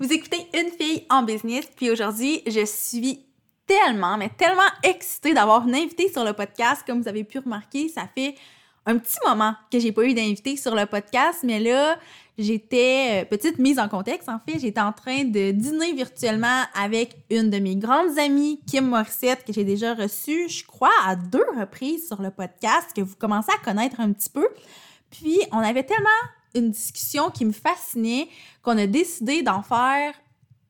Vous écoutez Une fille en business, puis aujourd'hui, je suis tellement, mais tellement excitée d'avoir une invitée sur le podcast. Comme vous avez pu remarquer, ça fait un petit moment que j'ai pas eu d'invité sur le podcast, mais là, j'étais, euh, petite mise en contexte, en fait, j'étais en train de dîner virtuellement avec une de mes grandes amies, Kim Morissette, que j'ai déjà reçue, je crois, à deux reprises sur le podcast, que vous commencez à connaître un petit peu. Puis, on avait tellement une discussion qui me fascinait qu'on a décidé d'en faire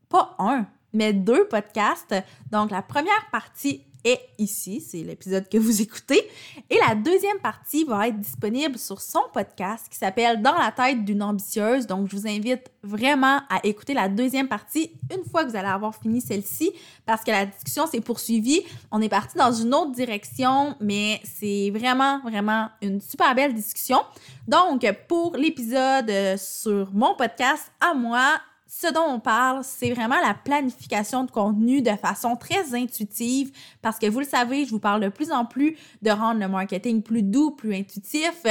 pas un, mais deux podcasts. Donc, la première partie est ici, c'est l'épisode que vous écoutez. Et la deuxième partie va être disponible sur son podcast qui s'appelle Dans la tête d'une ambitieuse. Donc, je vous invite vraiment à écouter la deuxième partie une fois que vous allez avoir fini celle-ci parce que la discussion s'est poursuivie. On est parti dans une autre direction, mais c'est vraiment, vraiment une super belle discussion. Donc, pour l'épisode sur mon podcast à moi, ce dont on parle, c'est vraiment la planification de contenu de façon très intuitive parce que vous le savez, je vous parle de plus en plus de rendre le marketing plus doux, plus intuitif.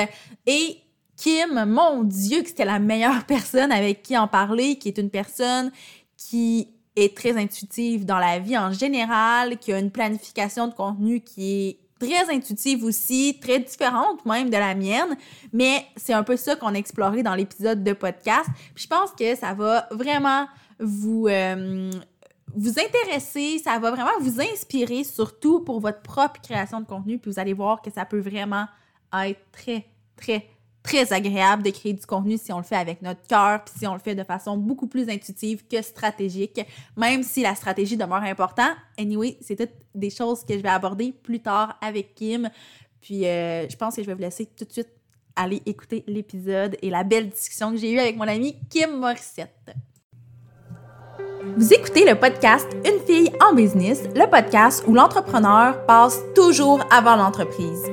Et Kim, mon Dieu, que c'était la meilleure personne avec qui en parler, qui est une personne qui est très intuitive dans la vie en général, qui a une planification de contenu qui est très intuitive aussi, très différente même de la mienne, mais c'est un peu ça qu'on a exploré dans l'épisode de podcast. Puis je pense que ça va vraiment vous euh, vous intéresser, ça va vraiment vous inspirer surtout pour votre propre création de contenu, puis vous allez voir que ça peut vraiment être très très très agréable de créer du contenu si on le fait avec notre cœur, puis si on le fait de façon beaucoup plus intuitive que stratégique, même si la stratégie demeure importante. Anyway, c'est toutes des choses que je vais aborder plus tard avec Kim. Puis euh, je pense que je vais vous laisser tout de suite aller écouter l'épisode et la belle discussion que j'ai eue avec mon amie Kim Morissette. Vous écoutez le podcast Une fille en business, le podcast où l'entrepreneur passe toujours avant l'entreprise.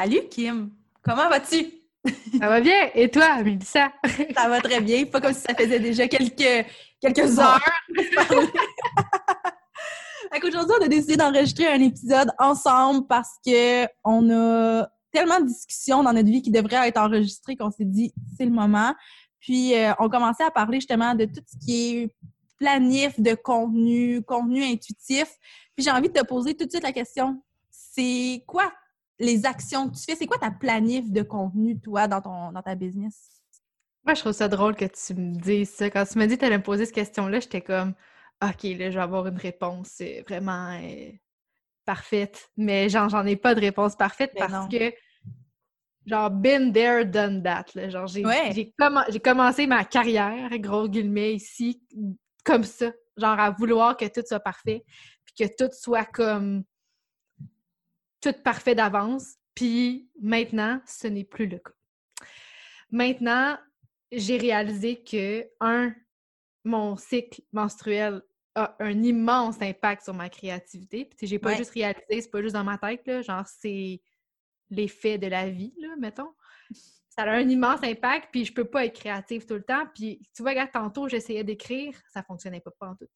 Salut Kim, comment vas-tu? Ça va bien. Et toi, Mélissa? ça va très bien. Pas comme si ça faisait déjà quelques, quelques heures. Aujourd'hui, on a décidé d'enregistrer un épisode ensemble parce qu'on a tellement de discussions dans notre vie qui devraient être enregistrées qu'on s'est dit c'est le moment. Puis euh, on commençait à parler justement de tout ce qui est planif de contenu, contenu intuitif. Puis j'ai envie de te poser tout de suite la question c'est quoi les actions que tu fais? C'est quoi ta planif de contenu, toi, dans, ton, dans ta business? Moi, je trouve ça drôle que tu me dises ça. Quand tu m'as dit que tu allais me poser cette question-là, j'étais comme, OK, là, je vais avoir une réponse euh, vraiment euh, parfaite. Mais genre, j'en ai pas de réponse parfaite parce que, genre, been there, done that. Genre, j'ai commencé ma carrière, gros guillemets, ici, comme ça. Genre, à vouloir que tout soit parfait, puis que tout soit comme tout parfait d'avance. Puis maintenant, ce n'est plus le cas. Maintenant, j'ai réalisé que, un, mon cycle menstruel a un immense impact sur ma créativité. Puis, j'ai pas juste réalisé, c'est pas juste dans ma tête, là, genre, c'est l'effet de la vie, là, mettons. Ça a un immense impact, puis je peux pas être créative tout le temps. Puis, tu vois, regarde, tantôt, j'essayais d'écrire, ça fonctionnait pas, pas en tout.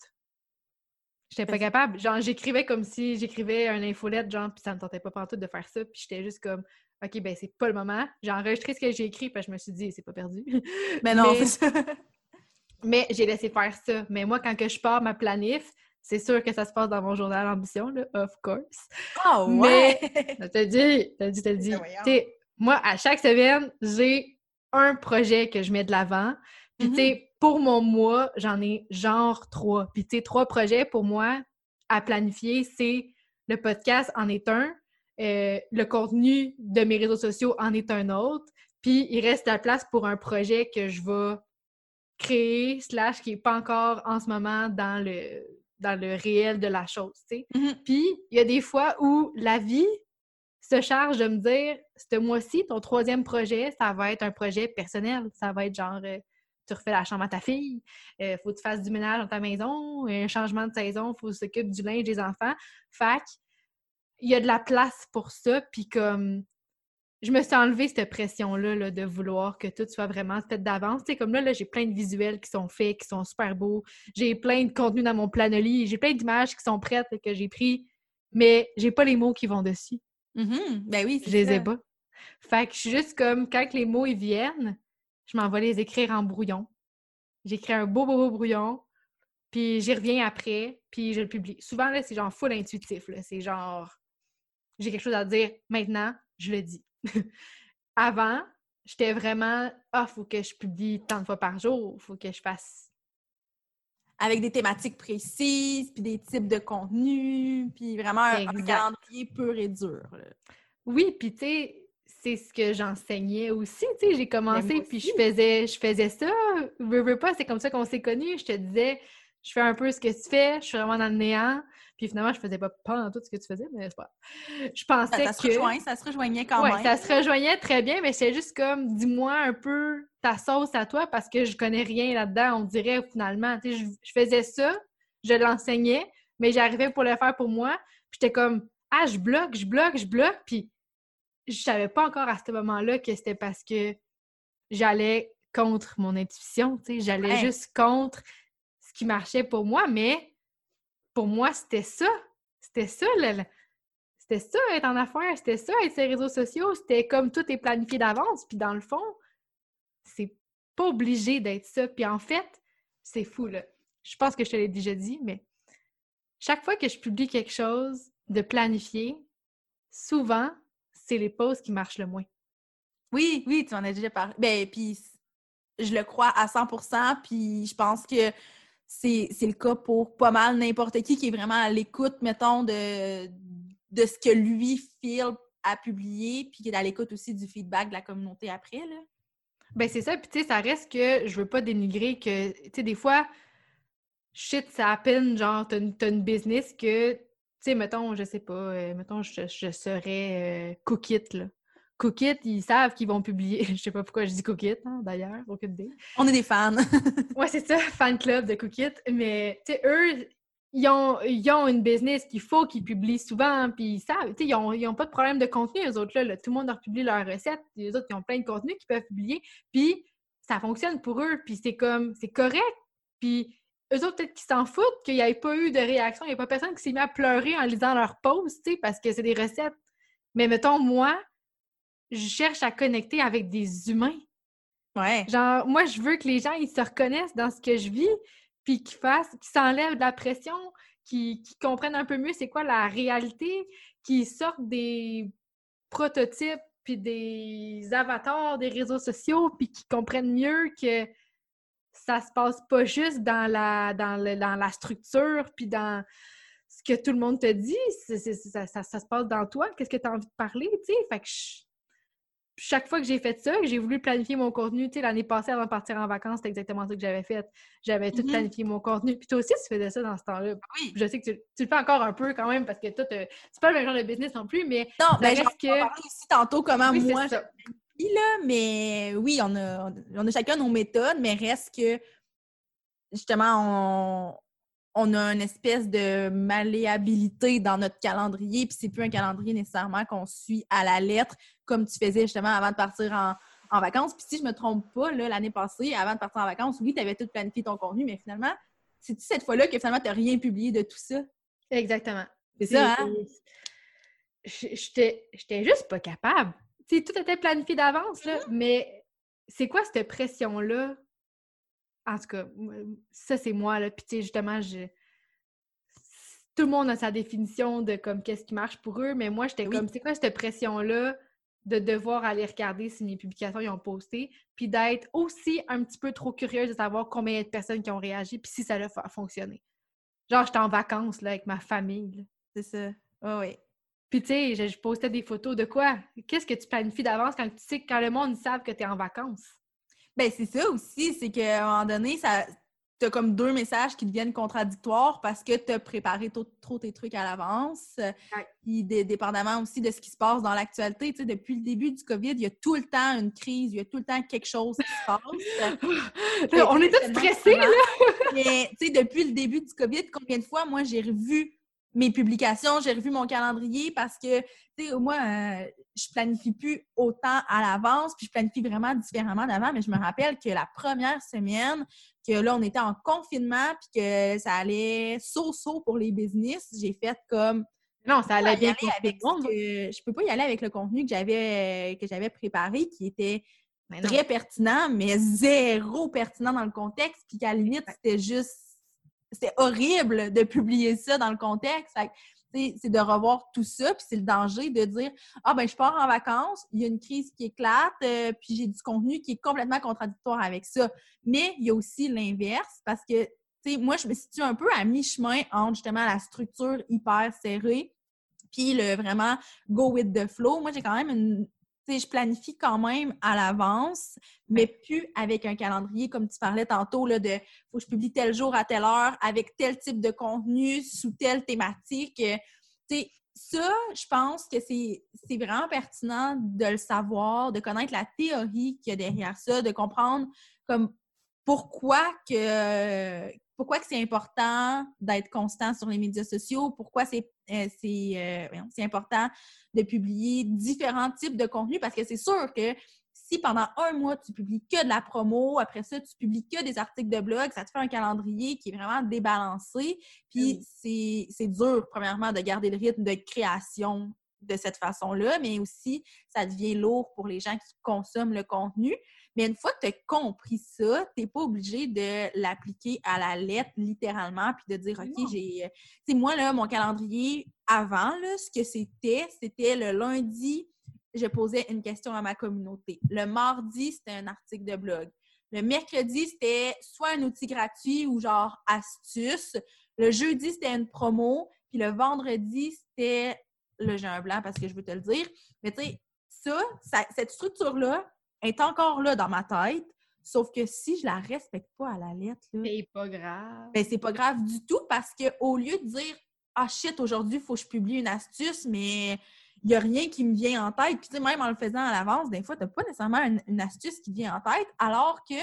J'étais pas capable. Genre, j'écrivais comme si j'écrivais un infolette, genre, puis ça me tentait pas tout de faire ça. Puis j'étais juste comme, OK, ben c'est pas le moment. J'ai enregistré ce que j'ai écrit, puis je me suis dit, c'est pas perdu. Mais non, ça. Mais j'ai laissé faire ça. Mais moi, quand que je pars ma planif, c'est sûr que ça se passe dans mon journal Ambition, là, of course. Oh, ouais! Mais, t'as dit, t'as dit, t'as dit. moi, à chaque semaine, j'ai un projet que je mets de l'avant. Puis, tu sais, mm-hmm pour mon mois, j'en ai genre trois. Puis, tu sais, trois projets pour moi à planifier, c'est le podcast en est un, euh, le contenu de mes réseaux sociaux en est un autre, puis il reste la place pour un projet que je vais créer, slash, qui n'est pas encore en ce moment dans le, dans le réel de la chose, tu sais. Mm-hmm. Puis, il y a des fois où la vie se charge de me dire, ce mois-ci, ton troisième projet, ça va être un projet personnel. Ça va être genre... Euh, tu refais la chambre à ta fille, il faut que tu fasses du ménage dans ta maison, un changement de saison, il faut que tu s'occuper du linge des enfants. Fac, il y a de la place pour ça, puis comme je me suis enlevé cette pression-là de vouloir que tout soit vraiment fait d'avance. Tu comme là, là j'ai plein de visuels qui sont faits, qui sont super beaux. J'ai plein de contenus dans mon planolis. J'ai plein d'images qui sont prêtes que j'ai pris, mais j'ai pas les mots qui vont dessus. Mm-hmm. Ben oui, Je les ai pas. Fait que je suis juste comme, quand les mots ils viennent, je m'en vais les écrire en brouillon. J'écris un beau, beau, beau brouillon, puis j'y reviens après, puis je le publie. Souvent, là, c'est genre full intuitif. C'est genre, j'ai quelque chose à dire maintenant, je le dis. Avant, j'étais vraiment Ah, faut que je publie tant de fois par jour, faut que je fasse. Avec des thématiques précises, puis des types de contenus, puis vraiment un, calendrier pur et dur. Oui, puis tu sais, c'est ce que j'enseignais aussi. Tu sais, j'ai commencé, puis je faisais, je faisais ça. Veux, veux pas, c'est comme ça qu'on s'est connus. Je te disais, je fais un peu ce que tu fais, je suis vraiment dans le néant. Puis finalement, je faisais pas pas tout ce que tu faisais, mais c'est pas. Je pensais ça, ça Se rejoint, ça se rejoignait quand ouais, ça se rejoignait très bien, mais c'est juste comme, dis-moi un peu ta sauce à toi parce que je connais rien là-dedans, on dirait finalement. Tu sais, je, je faisais ça, je l'enseignais, mais j'arrivais pour le faire pour moi. Puis j'étais comme, ah, je bloque, je bloque, je bloque. Puis je savais pas encore à ce moment-là que c'était parce que j'allais contre mon intuition, tu sais, j'allais juste contre ce qui marchait pour moi, mais pour moi, c'était ça. C'était ça, c'était ça être en affaires, c'était ça être sur les réseaux sociaux, c'était comme tout est planifié d'avance, puis dans le fond, c'est pas obligé d'être ça. Puis en fait, c'est fou, là. Je pense que je te l'ai déjà dit, mais chaque fois que je publie quelque chose de planifié, souvent, c'est les pauses qui marchent le moins. Oui, oui, tu en as déjà parlé. Ben, puis je le crois à 100% puis je pense que c'est le cas pour pas mal n'importe qui qui est vraiment à l'écoute, mettons, de, de ce que lui, Phil, a publié, puis qui est à l'écoute aussi du feedback de la communauté après, là. Ben c'est ça, puis tu sais, ça reste que je veux pas dénigrer que, tu sais, des fois, shit, ça peine, genre, t'as une, une, business que, sais, mettons, je sais pas, euh, mettons, je, je serais euh, Cookit, là. Cookit, ils savent qu'ils vont publier. Je sais pas pourquoi je dis Cookit, hein, d'ailleurs, aucune idée. On est des fans. ouais, c'est ça, fan club de Cookit. Mais, tu sais, eux, ils ont, ils ont une business qu'il faut qu'ils publient souvent, puis ils savent, tu sais, ils ont, ils ont pas de problème de contenu, eux autres, là. Tout le monde leur publie leurs recettes. Les autres, ils ont plein de contenu qu'ils peuvent publier. Puis, ça fonctionne pour eux, puis c'est comme, c'est correct. Puis, eux autres, peut-être qu'ils s'en foutent, qu'il n'y ait pas eu de réaction, il n'y a pas personne qui s'est mis à pleurer en lisant leur post, tu sais, parce que c'est des recettes. Mais mettons, moi, je cherche à connecter avec des humains. Ouais. Genre, moi, je veux que les gens, ils se reconnaissent dans ce que je vis, puis qu'ils fassent, qu'ils s'enlèvent de la pression, qu'ils comprennent un peu mieux c'est quoi la réalité, qu'ils sortent des prototypes, puis des avatars des réseaux sociaux, puis qu'ils comprennent mieux que ça se passe pas juste dans la, dans, dans la structure, puis dans ce que tout le monde te dit, ça, ça, se passe dans toi, qu'est-ce que tu as envie de parler, tu sais? Fait que je, chaque fois que j'ai fait ça, j'ai voulu planifier mon contenu, tu sais, l'année passée avant de partir en vacances, c'était exactement ça que j'avais fait. J'avais tout mm-hmm. planifié mon contenu. Puis toi aussi, tu faisais ça dans ce temps-là. Oui. Je sais que tu, le fais encore un peu quand même parce que toi, c'est pas le même genre de business non plus, mais. Non, mais ben, que... aussi tantôt comment moi, là, mais oui, on a, on a chacun nos méthodes, mais reste que justement, on, on a une espèce de malléabilité dans notre calendrier, puis c'est plus un calendrier nécessairement qu'on suit à la lettre, comme tu faisais justement avant de partir en, vacances. Puis si je me trompe pas, l'année passée, avant de partir en vacances, oui, tu avais tout planifié ton contenu, mais finalement, c'est cette fois-là que finalement, tu n'as rien publié de tout ça? Exactement. C'est ça, hein? J'étais juste pas capable. Sais, tout était planifié d'avance, là, mais c'est quoi cette pression-là? En tout cas, ça, c'est moi, là. Puis, tu sais, justement, je... tout le monde a sa définition de comme qu'est-ce qui marche pour eux, mais moi, j'étais comme, c'est quoi cette pression-là de devoir aller regarder si mes publications ils ont posté, puis d'être aussi un petit peu trop curieuse de savoir combien il y a de personnes qui ont réagi, puis si ça a fonctionné? Genre, j'étais en vacances, là, avec ma famille, C'est ça. Oh, oui. Puis, tu sais, je, postais des photos de quoi? Qu'est-ce que tu planifies d'avance quand tu sais quand le monde savent que tu es en vacances? Ben c'est ça aussi, c'est qu'à un moment donné, ça, tu as comme deux messages qui deviennent contradictoires parce que tu as préparé trop, tes trucs à l'avance. Puis dépendamment aussi de ce qui se passe dans l'actualité, tu sais, depuis le début du COVID, il y a tout le temps une crise, il y a tout le temps quelque chose qui se passe. On est tous stressés, là! Mais, tu sais, depuis le début du COVID, combien de fois, moi, j'ai revu mes publications, j'ai revu mon calendrier parce que, tu sais, moi, euh, je planifie plus autant à l'avance, puis je planifie vraiment différemment d'avant, mais je me rappelle que la première semaine, que là, on était en confinement, puis que ça allait so-so pour les business, j'ai fait comme... Non, ça allait bien avec Je peux pas y aller avec le contenu que j'avais que j'avais préparé, qui était très pertinent, mais zéro pertinent dans le contexte, puis qu'à la limite, c'était juste c'était horrible de publier ça dans le contexte. c'est de revoir tout ça, puis c'est le danger de dire Ah, ben, je pars en vacances, il y a une crise qui éclate, euh, puis j'ai du contenu qui est complètement contradictoire avec ça. Mais il y a aussi l'inverse, parce que, moi, je me situe un peu à mi-chemin entre justement la structure hyper serrée, puis le vraiment go with the flow. Moi, j'ai quand même une je planifie quand même à l'avance, mais plus avec un calendrier comme tu parlais tantôt, là, de faut que je publie tel jour à telle heure avec tel type de contenu sous telle thématique. Ça, je pense que c'est vraiment pertinent de le savoir, de connaître la théorie qu'il y a derrière ça, de comprendre comme pourquoi que, pourquoi que c'est important d'être constant sur les médias sociaux, pourquoi c'est euh, euh, important de publier différents types de contenus, parce que c'est sûr que si pendant un mois, tu publies que de la promo, après ça, tu publies que des articles de blog, ça te fait un calendrier qui est vraiment débalancé. Puis c'est dur, premièrement, de garder le rythme de création de cette façon-là, mais aussi, ça devient lourd pour les gens qui consomment le contenu. Mais une fois que tu as compris ça, tu n'es pas obligé de l'appliquer à la lettre, littéralement, puis de dire, OK, j'ai. Euh, tu sais, moi, là, mon calendrier avant, là, ce que c'était, c'était le lundi, je posais une question à ma communauté. Le mardi, c'était un article de blog. Le mercredi, c'était soit un outil gratuit ou genre astuce. Le jeudi, c'était une promo. Puis le vendredi, c'était le j'ai blanc parce que je veux te le dire. Mais tu sais, ça, cette structure-là, est encore là dans ma tête. Sauf que si je la respecte pas à la lettre, c'est pas grave. Ben, c'est pas grave du tout parce qu'au lieu de dire Ah shit, aujourd'hui, il faut que je publie une astuce, mais il n'y a rien qui me vient en tête. Puis, tu sais, même en le faisant à l'avance, des fois, tu n'as pas nécessairement une, astuce qui vient en tête. Alors que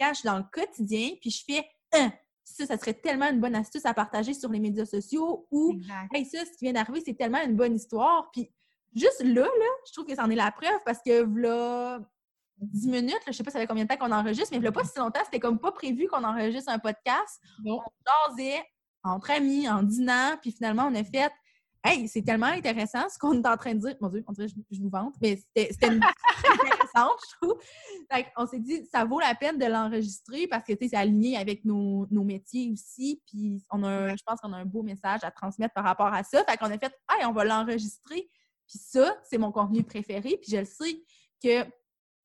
quand je suis dans le quotidien, puis je fais un, ça, ça serait tellement une bonne astuce à partager sur les médias sociaux ou hey, ça, ce qui vient d'arriver, c'est tellement une bonne histoire. Puis, juste là, là, je trouve que c'en est la preuve parce que là, 10 minutes, je je sais pas ça fait combien de temps qu'on enregistre, mais il n'y a pas si longtemps, c'était comme pas prévu qu'on enregistre un podcast. On jasait entre amis, en dînant, puis finalement, on a fait Hey, c'est tellement intéressant ce qu'on est en train de dire. Mon Dieu, on dirait que je, nous vante, mais c'était intéressant, je trouve. on s'est dit, ça vaut la peine de l'enregistrer parce que c'est aligné avec nos, métiers aussi. Puis on a, je pense qu'on a un beau message à transmettre par rapport à ça. Fait qu'on a fait, hey, on va l'enregistrer. Puis ça, c'est mon contenu préféré. Puis je le sais que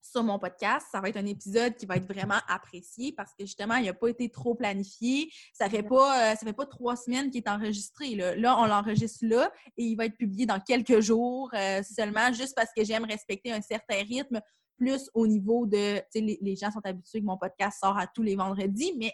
sur mon podcast. Ça va être un épisode qui va être vraiment apprécié parce que justement, il n'a pas été trop planifié. Ça fait pas, euh, ça fait pas trois semaines qu'il est enregistré. Là, on l'enregistre là et il va être publié dans quelques jours euh, seulement, juste parce que j'aime respecter un certain rythme, plus au niveau de, les, les, gens sont habitués que mon podcast sort à tous les vendredis, mais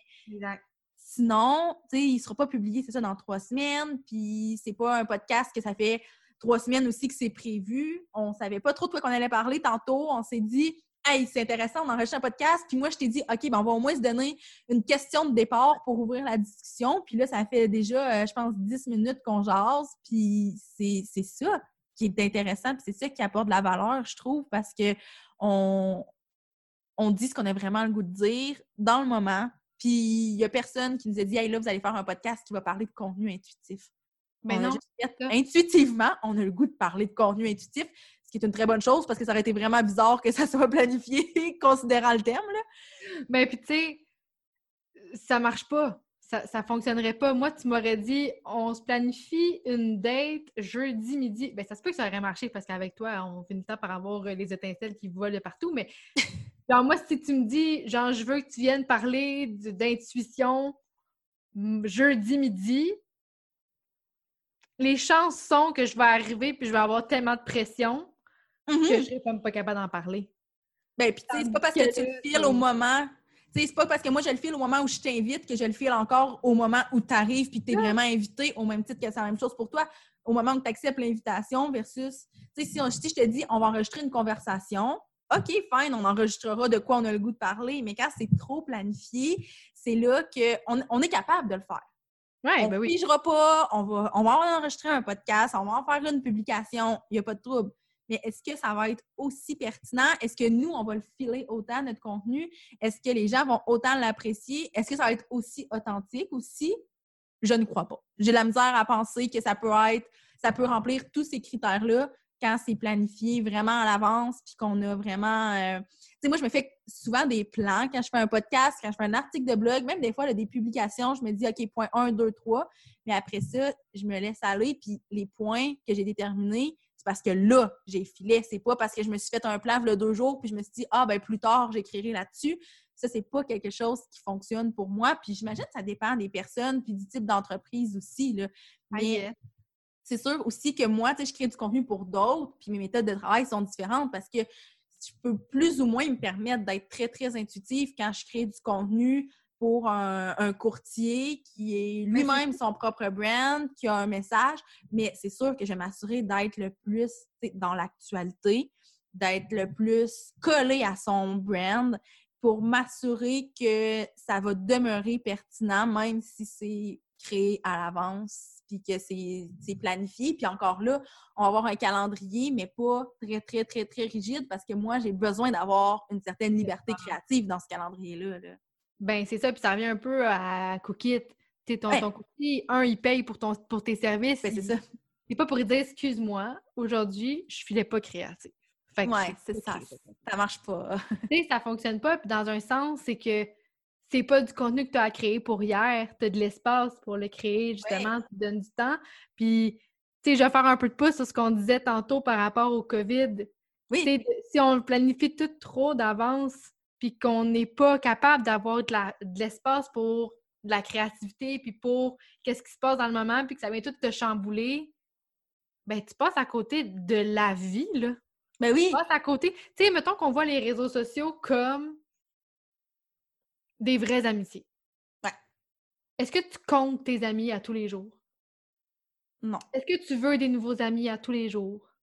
sinon, tu sais, il sera pas publié, c'est ça, dans trois semaines. Puis c'est pas un podcast que ça fait trois semaines aussi que c'est prévu. On savait pas trop de quoi qu'on allait parler tantôt. On s'est dit, hey, c'est intéressant, on enregistre un podcast. Puis moi, je t'ai dit, OK, ben, on va au moins se donner une question de départ pour ouvrir la discussion. Puis là, ça fait déjà, euh, je pense, dix minutes qu'on jase. Puis c'est ça qui est intéressant. Puis c'est ça qui apporte de la valeur, je trouve, parce que on, on dit ce qu'on a vraiment le goût de dire dans le moment. Puis il y a personne qui nous a dit, hey, là, vous allez faire un podcast qui va parler de contenu intuitif. Mais non, intuitivement, on a le goût de parler de contenu intuitif, ce qui est une très bonne chose parce que ça aurait été vraiment bizarre que ça soit planifié, considérant le terme. Là. Mais puis, tu sais, ça marche pas. Ça, ça fonctionnerait pas. Moi, tu m'aurais dit, on se planifie une date jeudi midi. Ben, ça se peut que ça aurait marché parce qu'avec toi, on finit par avoir les étincelles qui volent partout. Mais, genre, moi, si tu me dis, genre, je veux que tu viennes parler d'intuition jeudi midi, les chances sont que je vais arriver puis je vais avoir tellement de pression que mm-hmm. je serai même pas capable d'en parler. Ben, puis tu sais, c'est pas parce que, tu files au moment. Tu sais, c'est pas parce que moi je le file au moment où je t'invite que je le file encore au moment où tu arrives puis que tu es vraiment invité, au même titre que c'est la même chose pour toi, au moment où tu acceptes l'invitation versus, tu sais, si, on- si je te dis on va enregistrer une conversation, OK, fine, on enregistrera de quoi on a le goût de parler, mais quand c'est trop planifié, c'est là qu'on on est capable de le faire. Ouais, on ben oui. pigera pas, on va, on va enregistrer un podcast, on va en faire une publication, il n'y a pas de trouble. Mais est-ce que ça va être aussi pertinent? Est-ce que nous, on va le filer autant, notre contenu? Est-ce que les gens vont autant l'apprécier? Est-ce que ça va être aussi authentique aussi? Je ne crois pas. J'ai la misère à penser que ça peut être, ça peut remplir tous ces critères-là quand c'est planifié vraiment à l'avance, puis qu'on a vraiment... euh, Tu sais, moi, je me fais souvent des plans quand je fais un podcast, quand je fais un article de blog, même des fois, là, des publications, je me dis, OK, point 1, 2, 3. Mais après ça, je me laisse aller, puis les points que j'ai déterminés, c'est parce que là, j'ai filé. C'est pas parce que je me suis fait un plan le deux jours, puis je me suis dit, ah, ben plus tard, j'écrirai là-dessus. Ça, c'est pas quelque chose qui fonctionne pour moi. Puis j'imagine que ça dépend des personnes, puis du type d'entreprise aussi. Là. Ah, Mais. C'est sûr aussi que moi, tu sais, je crée du contenu pour d'autres, puis mes méthodes de travail sont différentes parce que je peux plus ou moins me permettre d'être très, très intuitive quand je crée du contenu pour un, un courtier qui est lui-même son propre brand, qui a un message, mais c'est sûr que je vais m'assurer d'être le plus dans l'actualité, d'être le plus collé à son brand pour m'assurer que ça va demeurer pertinent, même si c'est créé à l'avance, puis que c'est planifié. Puis encore là, on va avoir un calendrier, mais pas très, très, très, très rigide, parce que moi, j'ai besoin d'avoir une certaine liberté créative dans ce calendrier-là. là. Ben, c'est ça, puis ça revient un peu à Cookit. Tu sais, ton, Ouais. ton cookie, un, il paye pour, ton, pour tes services. Ben, c'est ça. C'est pas pour dire, excuse-moi, aujourd'hui, je filais pas créatif. Fait que Ouais, c'est ça. Ça marche pas. Tu sais, ça fonctionne pas. Puis dans un sens, c'est que c'est pas du contenu que tu as créé pour hier. Tu as de l'espace pour le créer, justement. Tu donnes du temps. Puis, tu sais, je vais faire un peu de pouce sur ce qu'on disait tantôt par rapport au COVID. Oui, si on planifie tout trop d'avance, puis qu'on n'est pas capable d'avoir de l'espace pour de la créativité, puis pour qu'est-ce qui se passe dans le moment, puis que ça vient tout te chambouler, ben tu passes à côté de la vie, là. ben oui. Tu passes à côté. Tu sais, mettons qu'on voit les réseaux sociaux comme des vraies amitiés. Ouais. Est-ce que tu comptes tes amis à tous les jours? Non, Est-ce que tu veux des nouveaux amis à tous les jours?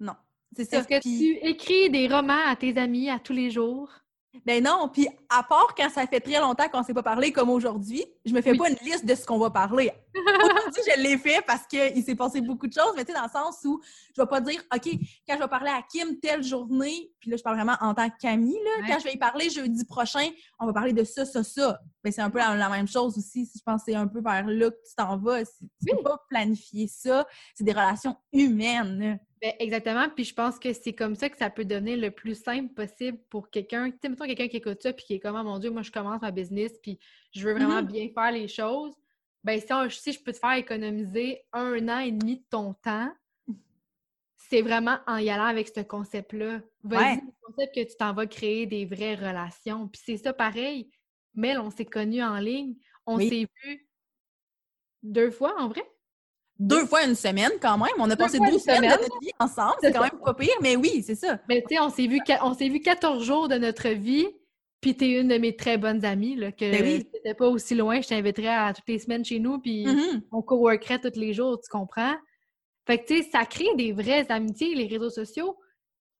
non. C'est ça. Est-ce que tu écris des romans à tes amis à tous les jours? Ben non, puis à part quand ça fait très longtemps qu'on ne s'est pas parlé comme aujourd'hui, je me fais Oui. pas une liste de ce qu'on va parler. Aujourd'hui, je l'ai fait parce qu'il s'est passé beaucoup de choses, mais tu sais, dans le sens où je vais pas dire, OK, quand je vais parler à Kim telle journée, puis là, je parle vraiment en tant que Camille, là, Ouais. quand je vais y parler jeudi prochain, on va parler de ça, ça, ça. Ben, c'est un peu la, la même chose aussi, si je pense que c'est un peu vers là que tu t'en vas. Si- Tu peux pas planifier ça. C'est des relations humaines. Ben, exactement. Puis je pense que c'est comme ça que ça peut donner le plus simple possible pour quelqu'un. Tu sais, mettons quelqu'un qui écoute ça puis qui est comme, Ah, mon Dieu, moi, je commence ma business puis je veux vraiment Mhm. bien faire les choses. Ben, si, on- si je peux te faire économiser un an et demi de ton temps, c'est vraiment en y allant avec ce concept-là. Vas-y, Ouais. le concept que tu t'en vas créer des vraies relations. Puis c'est ça pareil. Mel, on s'est connus en ligne. On Oui. s'est vus deux fois en vrai? Deux fois une semaine, quand même. On a passé fois 12 une semaines de semaine. notre vie ensemble. C'est quand ça. même pas pire, mais oui, c'est ça. Mais tu sais, on s'est vu, on s'est vu 14 jours de notre vie, puis t'es une de mes très bonnes amies, là, que Ben oui. t'étais pas aussi loin, je t'inviterais à toutes les semaines chez nous, puis Mhm. on coworkerait tous les jours, tu comprends? Fait que, tu sais, ça crée des vraies amitiés, les réseaux sociaux.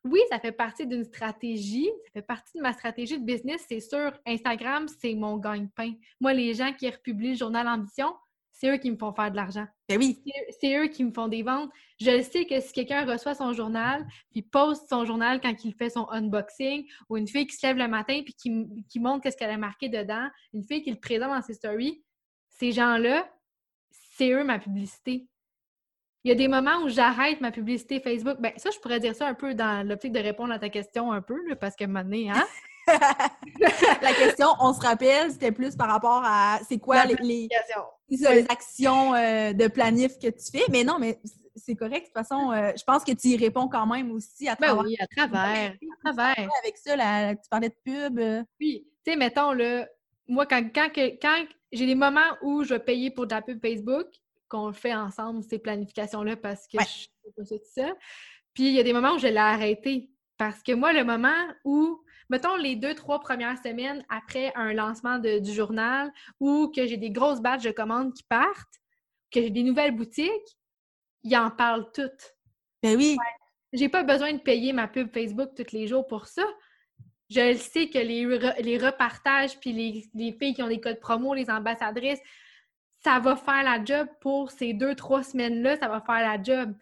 Oui, ça fait partie d'une stratégie, ça fait partie de ma stratégie de business, c'est sûr. Instagram, c'est mon gagne-pain. Moi, les gens qui republient le journal Ambition, c'est eux qui me font faire de l'argent Ben oui. c'est- eux qui me font des ventes. Je le sais que si quelqu'un reçoit son journal, puis poste son journal quand il fait son unboxing, ou une fille qui se lève le matin puis qui, qui montre qu'est-ce qu'elle a marqué dedans, une fille qui le présente dans ses stories, ces gens-là, c'est eux ma publicité. Il y a des moments où j'arrête ma publicité Facebook. Ben, ça, je pourrais dire ça un peu dans l'optique de répondre à ta question un peu, là, parce que maintenant, hein? la question, on se rappelle, c'était plus par rapport à c'est quoi les, les, ça, actions euh, de planif que tu fais. Mais non, mais c'est correct. De toute façon, euh, je pense que tu y réponds quand même aussi à Ben travers. oui, à travers. À travers. Avec ça, tu parlais de pub. euh, Oui, tu sais, mettons, là, moi, quand, quand, j'ai des moments où je vais payer pour de la pub Facebook, qu'on fait ensemble, ces planifications-là, parce que Ouais. je ça tout seul. Puis il y a des moments où je l'ai arrêté. Parce que moi, le moment où, mettons les deux, trois premières semaines après un lancement de- du journal ou que j'ai des grosses badges de commandes qui partent, que j'ai des nouvelles boutiques, ils en parlent toutes. Ben oui. J'ai pas besoin de payer ma pub Facebook tous les jours pour ça. Je le sais que les, re- les repartages puis les, les filles qui ont des codes promo, les ambassadrices, ça va faire la job pour ces deux, trois semaines-là, ça va faire la job.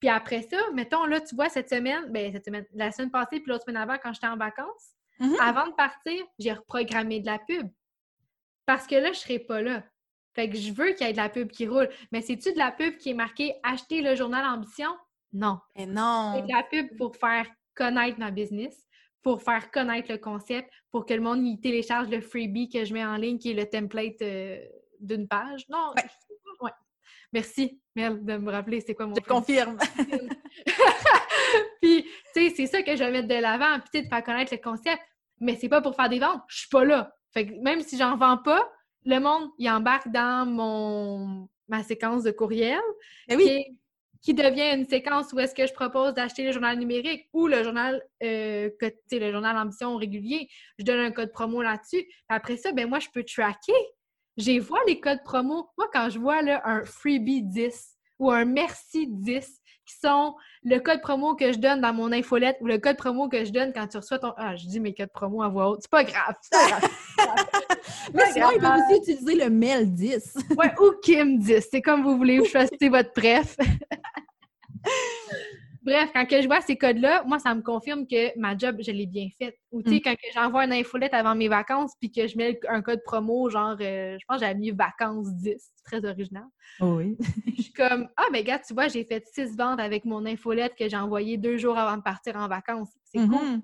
Puis après ça, mettons, là, tu vois, cette semaine, ben cette semaine, la semaine passée, puis l'autre semaine avant, quand j'étais en vacances, Mhm. avant de partir, j'ai reprogrammé de la pub. Parce que là, je serai pas là. Fait que je veux qu'il y ait de la pub qui roule. Mais c'est-tu de la pub qui est marquée Acheter le journal Ambition? Non. Mais C'est non. de la pub pour faire connaître ma business, pour faire connaître le concept, pour que le monde y télécharge le freebie que je mets en ligne, qui est le template euh, d'une page. Non, ouais. Merci, Mel, de me rappeler c'est quoi mon Je confirme. puis, tu sais, c'est ça que je vais mettre de l'avant, puis tu sais, de faire connaître le concept. Mais c'est pas pour faire des ventes. Je suis pas là. Fait que même si j'en vends pas, le monde, il embarque dans mon ma séquence de courriel Ben oui. qui, devient une séquence où est-ce que je propose d'acheter le journal numérique ou le journal euh, le journal ambition régulier. Je donne un code promo là-dessus. Après ça, ben moi, je peux tracker. J'ai vois les codes promo. Moi, quand je vois là, un freebie 10 ou un merci 10 qui sont le code promo que je donne dans mon infolette ou le code promo que je donne quand tu reçois ton. Ah, je dis mes codes promo à voix haute. C'est pas grave. Pas grave. Mais sinon, ils peuvent aussi utiliser le mail 10. Ouais, ou Kim 10. C'est comme vous voulez, vous choisissez votre préf. Bref, quand que je vois ces codes-là, moi, ça me confirme que ma job, je l'ai bien faite. Ou, tu sais, Mm. quand j'envoie une infolette avant mes vacances puis que je mets un code promo, genre, euh, je pense que j'avais mis vacances 10. C'est très original. Oui. Je suis comme, ah, mais gars, tu vois, j'ai fait six ventes avec mon infolette que j'ai envoyée deux jours avant de partir en vacances. C'est cool. Mhm.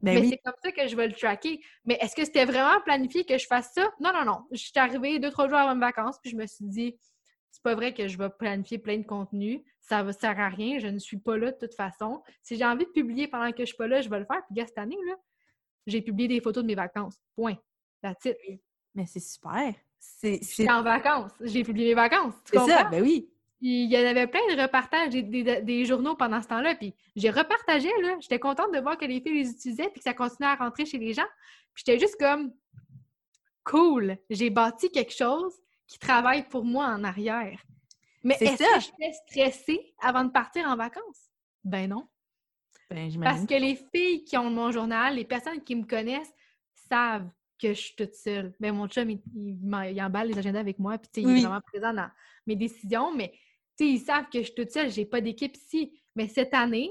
Ben mais oui. c'est comme ça que je vais le tracker. Mais est-ce que c'était vraiment planifié que je fasse ça? Non, non, non. Je suis arrivée deux, trois jours avant mes vacances, puis je me suis dit, c'est pas vrai que je vais planifier plein de contenu. Ça ne sert à rien. Je ne suis pas là de toute façon. Si j'ai envie de publier pendant que je suis pas là, je vais le faire. Puis, gars, cette année, là, j'ai publié des photos de mes vacances. Point. That's it. Mais c'est super. C'est en vacances. J'ai publié mes vacances. Tu c'est comprends? ça, ben oui. Il y en avait plein de repartages des, des- des journaux pendant ce temps-là. Puis j'ai repartagé, là. J'étais contente de voir que les filles les utilisaient puis que ça continuait à rentrer chez les gens. Puis j'étais juste comme cool. J'ai bâti quelque chose qui travaille pour moi en arrière. Mais est-ce ça. que je suis stressée avant de partir en vacances? Ben non. Ben, Parce que les filles qui ont mon journal, les personnes qui me connaissent, savent que je suis toute seule. Ben, mon chum, il, il emballe les agendas avec moi, puis il est vraiment présent dans mes décisions, mais ils savent que je suis toute seule, j'ai pas d'équipe ici. Mais cette année,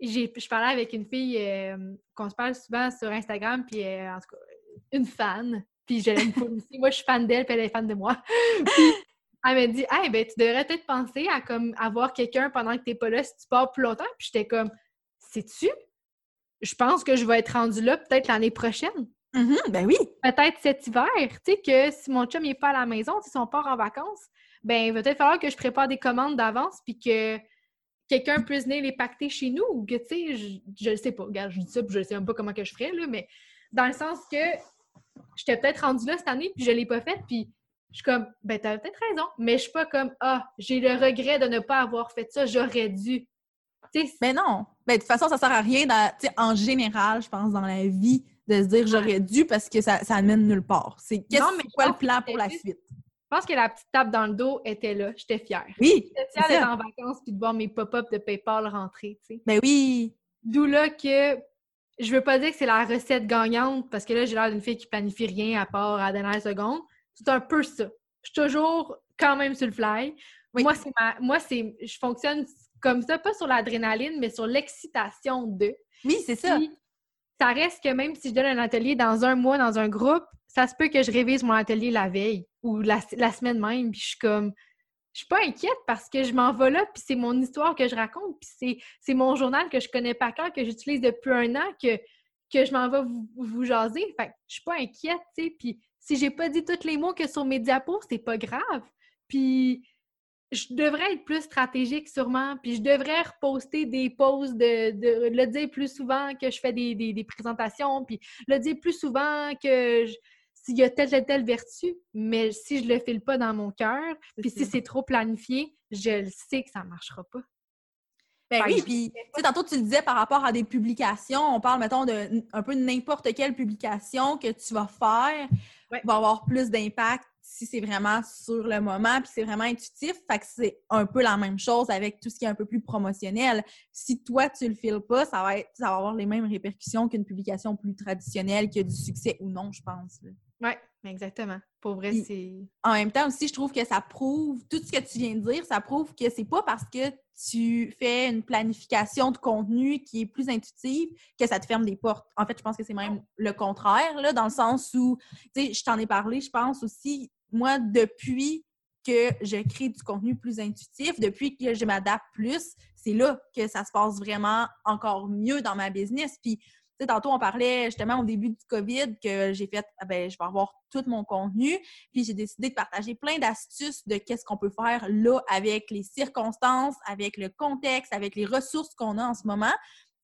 je parlais avec une fille euh, qu'on se parle souvent sur Instagram, puis euh, en tout cas, une fan, puis je l'aime. Moi, je suis fan d'elle, puis elle est fan de moi. puis elle m'a dit, hey, ben, tu devrais peut-être penser à comme avoir quelqu'un pendant que t'es pas là si tu pars plus longtemps. Puis j'étais comme, sais-tu? Je pense que je vais être rendue là peut-être l'année prochaine. Mhm, Ben oui. Peut-être cet hiver. Tu sais, que si mon chum n'est pas à la maison, si on part en vacances, ben il va peut-être falloir que je prépare des commandes d'avance puis que quelqu'un puisse venir les pacter chez nous ou que, tu sais, je, le sais pas. Regarde, je dis ça puis je sais même pas comment que je ferais, là, mais dans le sens que j'étais peut-être rendue là cette année puis je l'ai pas faite puis je suis comme, ben t'as peut-être raison, mais je suis pas comme, ah, j'ai le regret de ne pas avoir fait ça, j'aurais dû. Ben non. Ben, de toute façon, ça sert à rien, dans- en général, je pense, dans la vie, de se dire j'aurais dû parce que ça, ça mène nulle part. C'est qu'est-ce mais quoi le plan pour la suite? Je pense que la petite tape dans le dos était là. J'étais fière. Oui, J'étais fière d'être en vacances puis de voir mes pop-up de PayPal rentrer, tu sais. Ben oui. D'où là que je veux pas dire que c'est la recette gagnante parce que là, j'ai l'air d'une fille qui planifie rien à part à la dernière seconde. C'est un peu ça. Je suis toujours quand même sur le fly. Oui. Moi, c'est ma... Moi, c'est... Je fonctionne comme ça, pas sur l'adrénaline, mais sur l'excitation de. Oui, c'est ça. Puis, ça reste que même si je donne un atelier dans un mois, dans un groupe, ça se peut que je révise mon atelier la veille ou la, la semaine même, puis je suis comme... Je suis pas inquiète parce que je m'en vais là, puis c'est mon histoire que je raconte, puis c'est, c'est mon journal que je connais par cœur, que j'utilise depuis un an, que, que je m'en vais vous, vous jaser. Fait que je suis pas inquiète, tu sais, puis si j'ai pas dit tous les mots que sur mes diapos, c'est pas grave. Puis je devrais être plus stratégique sûrement, puis je devrais reposter des posts, de, de le dire plus souvent que je fais des, des- des présentations, puis le dire plus souvent que s'il y a telle, telle, telle vertu, mais si je le file pas dans mon cœur, puis si c'est trop planifié, je le sais que ça marchera pas. Ben oui, puis tu sais, tantôt tu le disais par rapport à des publications, on parle, mettons, de un peu de n'importe quelle publication que tu vas faire Ouais. va avoir plus d'impact si c'est vraiment sur le moment, puis c'est vraiment intuitif. Fait que c'est un peu la même chose avec tout ce qui est un peu plus promotionnel. Si toi, tu le files pas, ça va, être, ça va avoir les mêmes répercussions qu'une publication plus traditionnelle qui a du succès ou non, je pense. Ouais, exactement. Pour vrai, c'est. en même temps aussi, je trouve que ça prouve, tout ce que tu viens de dire, ça prouve que c'est pas parce que tu fais une planification de contenu qui est plus intuitive que ça te ferme des portes. En fait, je pense que c'est même le contraire, là, dans le sens où, tu sais, je t'en ai parlé, je pense aussi, moi, depuis que je crée du contenu plus intuitif, depuis que je m'adapte plus, c'est là que ça se passe vraiment encore mieux dans ma business. Puis, sais, tantôt, on parlait justement au début du COVID que j'ai fait, ah ben, je vais avoir tout mon contenu. Puis j'ai décidé de partager plein d'astuces de qu'est-ce qu'on peut faire là avec les circonstances, avec le contexte, avec les ressources qu'on a en ce moment.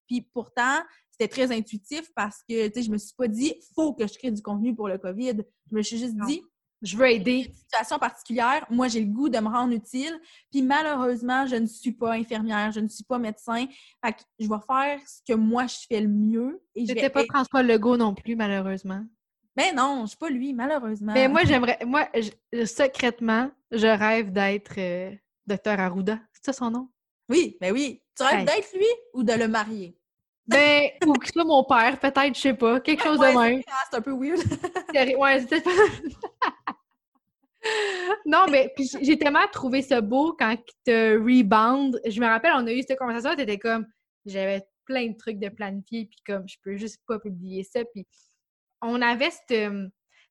Puis pourtant, c'était très intuitif parce que, tu sais, je me suis pas dit, faut que je crée du contenu pour le COVID. Je me suis juste Non. dit, Je veux aider. une situation particulière, moi, j'ai le goût de me rendre utile. Puis malheureusement, je ne suis pas infirmière, je ne suis pas médecin. Fait que je vais faire ce que moi, je fais le mieux. Et je C'était pas François Legault non plus, malheureusement. Mais non, je suis pas lui, malheureusement. Mais moi, j'aimerais. Moi, je- secrètement, je rêve d'être euh, Docteur Arruda. C'est ça son nom? Oui, ben oui. Tu rêves Hey. d'être lui ou de le marier? Ben, ou que ce soit mon père, peut-être, je sais pas. Quelque chose Ouais, de même. c'est- un peu weird. Ouais, c'est peut-être pas- non, mais j'ai- tellement trouvé ça beau quand il te rebound. Je me rappelle, on a eu cette conversation, t'étais comme, j'avais plein de trucs de planifier, puis comme, je peux juste pas publier ça. Puis on avait cette. euh,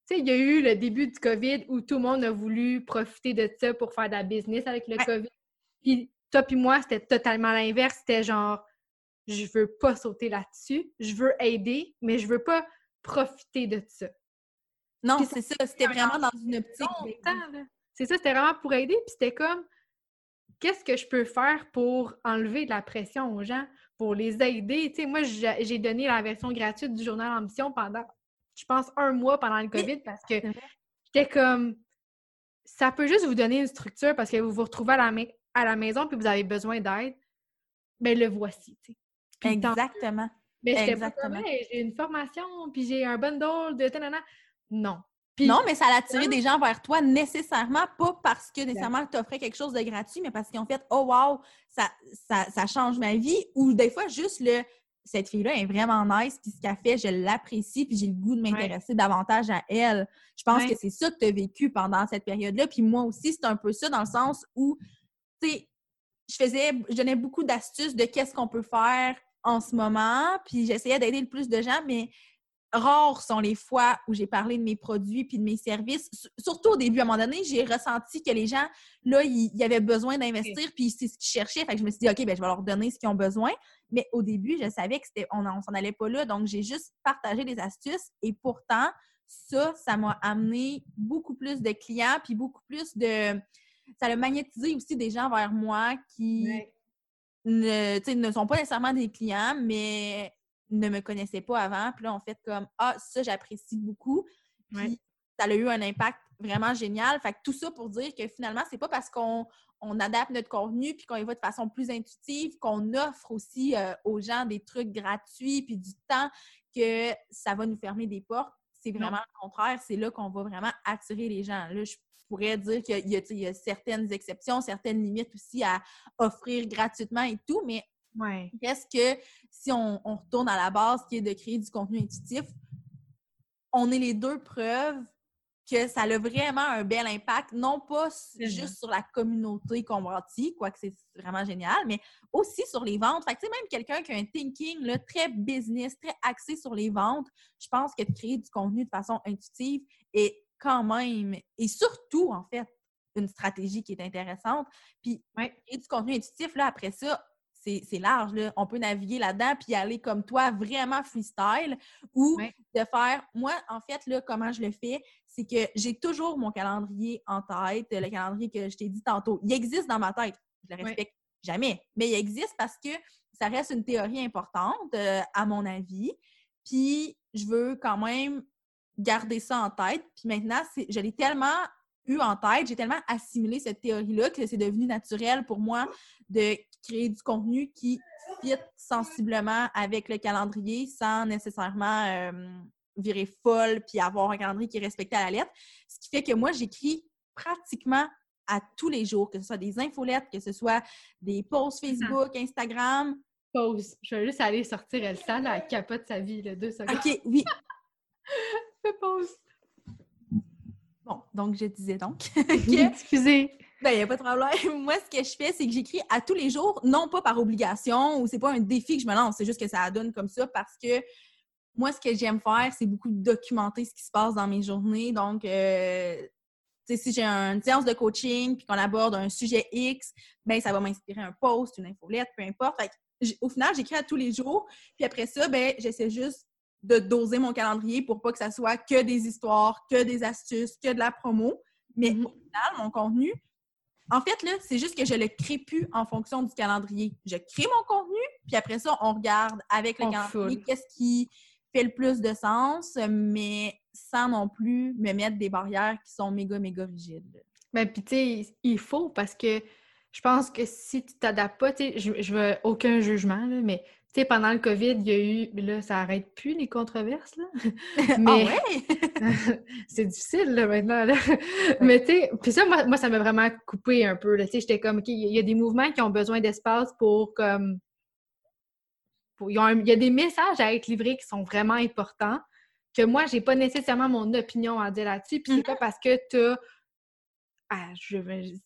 Tu sais, il y a eu le début du COVID où tout le monde a voulu profiter de ça pour faire de la business avec le Ouais. COVID. Puis toi puis moi, c'était totalement l'inverse. C'était genre, je veux pas sauter là-dessus. Je veux aider, mais je veux pas profiter de ça. Non, c'est ça. C'était vraiment dans une optique. C'est ça, c'était vraiment pour aider. Puis c'était comme, qu'est-ce que je peux faire pour enlever de la pression aux gens, pour les aider? Tu sais, moi, j'ai donné la version gratuite du journal Ambition pendant, je pense, un mois pendant le COVID parce que j'étais comme, ça peut juste vous donner une structure parce que vous vous retrouvez à la, à la maison puis vous avez besoin d'aide. Mais le voici, tu sais. Exactement. mais j'étais pas j'ai une formation, puis j'ai un bundle de tanana. Non. Non, mais ça a attiré des gens vers toi nécessairement, pas parce que nécessairement tu offrais quelque chose de gratuit, mais parce qu'ils ont fait Oh wow, ça, ça, ça change ma vie. Ou des fois, juste le cette fille-là est vraiment nice, puis ce qu'elle fait, je l'apprécie, puis j'ai le goût de m'intéresser davantage à elle. Je pense Ouais. que c'est ça que tu as vécu pendant cette période-là. Puis moi aussi, c'est un peu ça dans le sens où, tu sais, je faisais, je donnais beaucoup d'astuces de qu'est-ce qu'on peut faire en ce moment, puis j'essayais d'aider le plus de gens, mais rares sont les fois où j'ai parlé de mes produits puis de mes services. Surtout au début, à un moment donné, j'ai ressenti que les gens, là, ils, ils avaient besoin d'investir puis c'est ce qu'ils cherchaient. Fait que je me suis dit, OK, ben, je vais leur donner ce qu'ils ont besoin. Mais au début, je savais que c'était, on, on s'en allait pas là. Donc, j'ai juste partagé des astuces et pourtant, ça, ça m'a amené beaucoup plus de clients puis beaucoup plus de. Ça a magnétisé aussi des gens vers moi qui ne, ne sont pas nécessairement des clients, mais ne me connaissaient pas avant. Puis là, on fait comme Ah, ça, j'apprécie beaucoup. Puis Ouais. ça a eu un impact vraiment génial. Fait que tout ça pour dire que finalement, c'est pas parce qu'on on adapte notre contenu puis qu'on y va de façon plus intuitive qu'on offre aussi euh, aux gens des trucs gratuits puis du temps que ça va nous fermer des portes. C'est Non. vraiment le contraire. C'est là qu'on va vraiment attirer les gens. Là, je pourrais dire qu'il y, y a certaines exceptions, certaines limites aussi à offrir gratuitement et tout, mais Ouais. Reste que si on, on retourne à la base qui est de créer du contenu intuitif, on est les deux preuves que ça a vraiment un bel impact, non pas juste sur la communauté qu'on bâtit, quoique c'est vraiment génial, mais aussi sur les ventes. Fait que, tu sais, même quelqu'un qui a un thinking là, très business, très axé sur les ventes, je pense que de créer du contenu de façon intuitive est quand même, et surtout, en fait, une stratégie qui est intéressante. Puis, Ouais. créer du contenu intuitif, là, après ça, c'est large. Là. On peut naviguer là-dedans puis aller comme toi, vraiment freestyle, ou de faire. Moi, en fait, là, comment je le fais, c'est que j'ai toujours mon calendrier en tête, le calendrier que je t'ai dit tantôt. Il existe dans ma tête. Je le respecte jamais. Mais il existe parce que ça reste une théorie importante, euh, à mon avis. Puis je veux quand même garder ça en tête. Puis maintenant, c'est- je l'ai tellement eu en tête, j'ai tellement assimilé cette théorie-là que c'est devenu naturel pour moi de créer du contenu qui fit sensiblement avec le calendrier sans nécessairement euh, virer folle puis avoir un calendrier qui est respecté à la lettre. Ce qui fait que moi, j'écris pratiquement à tous les jours, que ce soit des infolettes, que ce soit des posts Facebook, Instagram. Pause. Je vais juste aller sortir elle là, elle capote sa vie, là, deux secondes. OK, oui. Fais pause. Bon, donc je disais donc. Excusez. Ben, il n'y a pas de problème. Moi, ce que je fais, c'est que j'écris à tous les jours, non pas par obligation ou c'est pas un défi que je me lance, c'est juste que ça donne comme ça parce que moi, ce que j'aime faire, c'est beaucoup documenter ce qui se passe dans mes journées. Donc, euh, si j'ai une séance de coaching puis qu'on aborde un sujet X, ben ça va m'inspirer un post, une infolette, peu importe. au final, j'écris à tous les jours. Puis après ça, ben j'essaie juste de doser mon calendrier pour pas que ça soit que des histoires, que des astuces, que de la promo. Mais mm-hmm. au final, mon contenu, en fait, là, c'est juste que je le crée plus en fonction du calendrier. Je crée mon contenu, puis après ça, on regarde avec le calendrier qu'est-ce qui fait le plus de sens, mais sans non plus me mettre des barrières qui sont méga, méga rigides. Mais puis, tu sais, il faut parce que je pense que si tu t'adaptes pas, tu sais, je, je veux aucun jugement, là, mais tu sais, pendant le COVID, il y a eu, là, ça arrête plus les controverses, là. Ah mais c'est difficile, là, maintenant, là. Mais tu sais, puis ça, moi, moi ça m'a vraiment coupé un peu, Tu sais, j'étais comme, OK, il y a des mouvements qui ont besoin d'espace pour, comme... il, y a des messages à être livrés qui sont vraiment importants, que moi, j'ai pas nécessairement mon opinion à dire là-dessus, puis c'est pas mm-hmm. parce que tu as ah, je,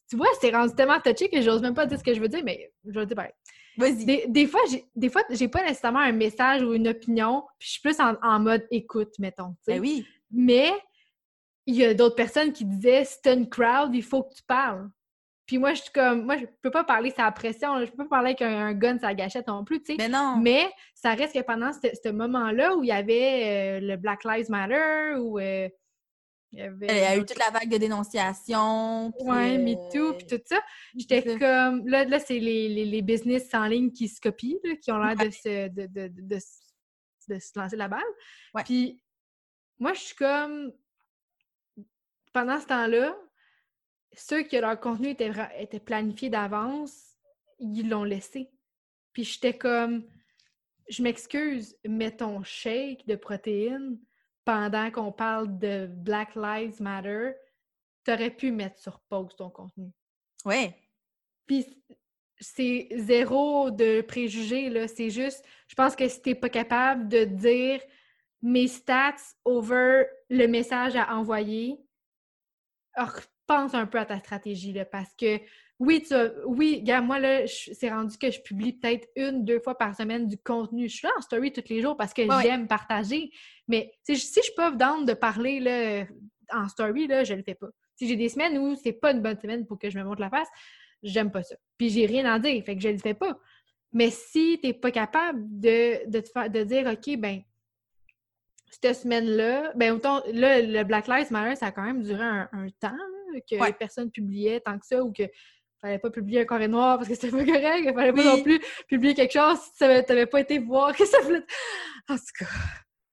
tu vois, c'est rendu tellement touché que j'ose même pas dire ce que je veux dire, mais je vais dire ben, Vas-y. Des, des, fois, j'ai, des fois, j'ai pas nécessairement un message ou une opinion, puis je suis plus en, mode écoute, mettons. Ben oui. Mais il y a d'autres personnes qui disaient si t'as une crowd, il faut que tu parles. Puis moi, je suis comme, moi, je peux pas parler sa pression, je peux pas parler avec un, gun sa gâchette non plus, tu sais. Mais ben non. Mais ça reste que pendant ce, moment-là où il y avait euh, le Black Lives Matter ou euh, il y, a eu toute la vague de dénonciation. Oui, me too, puis tout ça. J'étais comme. Là, là c'est les, les, les, business en ligne qui se copient, qui ont l'air de, se, de, de, de, de, se lancer la balle. Puis moi, je suis comme. Pendant ce temps-là, ceux que leur contenu était, était planifié d'avance, ils l'ont laissé. Puis j'étais comme. Je m'excuse, mais ton shake de protéines pendant qu'on parle de Black Lives Matter, tu aurais pu mettre sur pause ton contenu. Oui. Puis c'est zéro de préjugés, là. C'est juste, je pense que si t'es pas capable de dire mes stats over le message à envoyer, pense un peu à ta stratégie, là, parce que oui, tu oui, gars, moi, là, c'est rendu que je publie peut-être une, deux fois par semaine du contenu. Je suis là en story tous les jours parce que j'aime partager. Mais si je peux down de parler là, en story, là, je le fais pas. Si j'ai des semaines où c'est pas une bonne semaine pour que je me montre la face, j'aime pas ça. Puis j'ai rien à dire, fait que je le fais pas. Mais si tu n'es pas capable de, de, te faire, de dire, OK, ben cette semaine-là, ben autant, là, le Black Lives Matter, ça a quand même duré un, temps que personne publiait tant que ça ou que fallait pas publier un carré noir parce que c'était pas correct. Il fallait pas non plus publier quelque chose si tu n'avais pas été voir que ça voulait. En tout cas.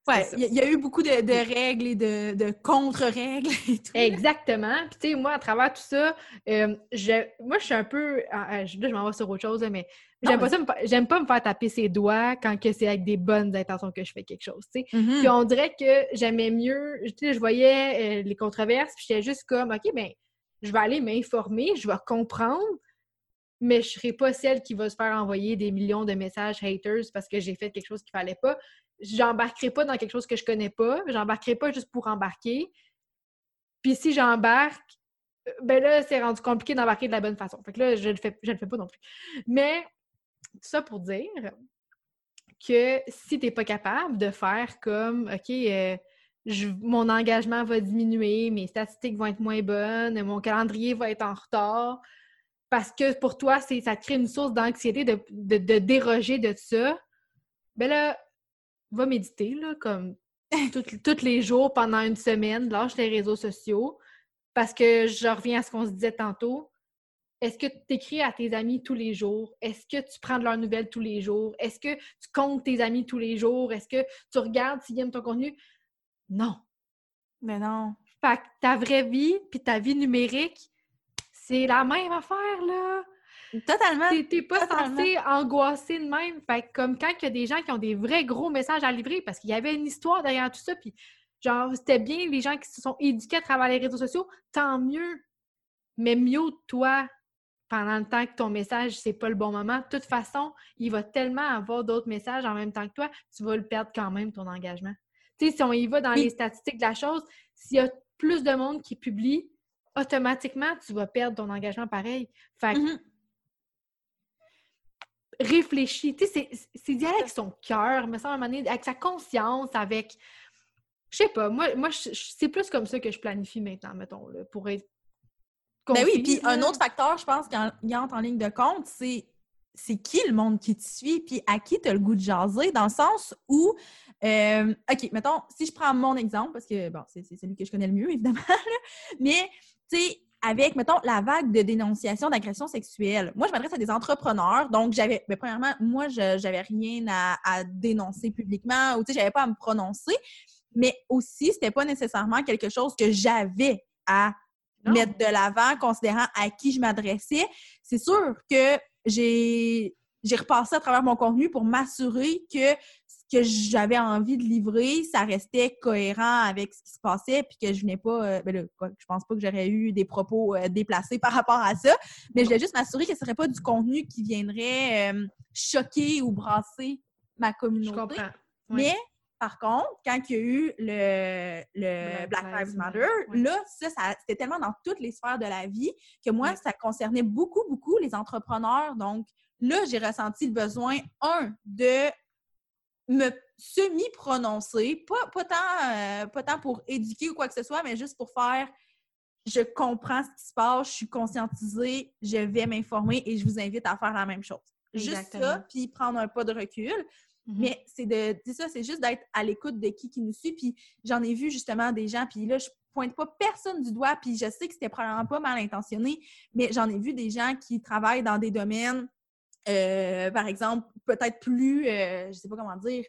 Ouais, il y, a eu beaucoup de, règles et de, contre-règles et tout. Exactement. Puis, tu sais, moi, à travers tout ça, euh, je, moi, je suis un peu. Ah, ah, là, je m'en vais sur autre chose, mais j'aime pas, pas me faire taper ses doigts quand c'est avec des bonnes intentions que je fais quelque chose, tu sais. Mm-hmm. Puis, on dirait que j'aimais mieux. Tu sais, je voyais euh, les controverses, puis j'étais juste comme, OK, ben je vais aller m'informer, je vais comprendre, mais je ne serai pas celle qui va se faire envoyer des millions de messages haters parce que j'ai fait quelque chose qu'il ne fallait pas. J'embarquerai pas dans quelque chose que je connais pas. J'embarquerai pas juste pour embarquer. Puis si j'embarque, ben là, c'est rendu compliqué d'embarquer de la bonne façon. Fait que là, je le fais, je le fais pas non plus. Mais tout ça pour dire que si tu n'es pas capable de faire comme OK, euh, mon engagement va diminuer, mes statistiques vont être moins bonnes, mon calendrier va être en retard. Parce que pour toi, ça crée une source d'anxiété de, déroger de ça. Ben là, va méditer, là, comme tous les jours pendant une semaine, lâche les réseaux sociaux. Parce que je reviens à ce qu'on se disait tantôt. Est-ce que tu écris à tes amis tous les jours? Est-ce que tu prends de leurs nouvelles tous les jours? Est-ce que tu comptes tes amis tous les jours? Est-ce que tu regardes s'ils aiment ton contenu? Non. Mais non. Fait que ta vraie vie puis ta vie numérique, c'est la même affaire, là. Totalement. T'es pas censé angoisser de même. Fait que comme quand il y a des gens qui ont des vrais gros messages à livrer, parce qu'il y avait une histoire derrière tout ça, puis genre, c'était bien les gens qui se sont éduqués à travers les réseaux sociaux, tant mieux. Mais mieux toi pendant le temps que ton message, c'est pas le bon moment. De toute façon, il va tellement avoir d'autres messages en même temps que toi, tu vas le perdre quand même, ton engagement. Tu sais, si on y va dans les statistiques de la chose, s'il y a plus de monde qui publie, automatiquement, tu vas perdre ton engagement pareil. Fait que, mm-hmm. réfléchis. Tu sais, c'est d'y aller avec son cœur, mais ça, à un moment donné, avec sa conscience, avec. Je sais pas, moi, moi c'est plus comme ça que je planifie maintenant, mettons, là, pour être. Ben oui, puis un autre facteur, je pense, qui entre en ligne de compte, c'est c'est qui le monde qui te suit, puis à qui tu as le goût de jaser, dans le sens où, euh, OK, mettons, si je prends mon exemple, parce que, bon, c'est celui que je connais le mieux, évidemment, mais, tu sais, avec, mettons, la vague de dénonciation d'agression sexuelle. Moi, je m'adresse à des entrepreneurs, donc j'avais, mais ben, premièrement, moi, je n'avais rien à, dénoncer publiquement, ou tu sais, j'avais pas à me prononcer, mais aussi, c'était pas nécessairement quelque chose que j'avais à mettre de l'avant, considérant à qui je m'adressais. C'est sûr que j'ai j'ai repassé à travers mon contenu pour m'assurer que ce que j'avais envie de livrer, ça restait cohérent avec ce qui se passait, puis que je venais pas. Euh, ben je pense pas que j'aurais eu des propos euh, déplacés par rapport à ça, mais je voulais juste m'assurer que ce serait pas du contenu qui viendrait euh, choquer ou brasser ma communauté. Je comprends. Mais par contre, quand il y a eu le, Black, Lives Matter, là, ça, c'était tellement dans toutes les sphères de la vie que moi, ça concernait beaucoup, beaucoup les entrepreneurs. Donc, là, j'ai ressenti le besoin, un, de me semi-prononcer, pas, pas, tant, euh, pas tant pour éduquer ou quoi que ce soit, mais juste pour faire je comprends ce qui se passe, je suis conscientisée, je vais m'informer et je vous invite à faire la même chose. Juste ça, puis prendre un pas de recul. Mm-hmm. Mais c'est de, ça, c'est juste d'être à l'écoute de qui nous suit. Puis j'en ai vu justement des gens, puis là, je pointe pas personne du doigt, puis je sais que c'était probablement pas mal intentionné, mais j'en ai vu des gens qui travaillent dans des domaines, euh, par exemple, peut-être plus, euh, je sais pas comment dire,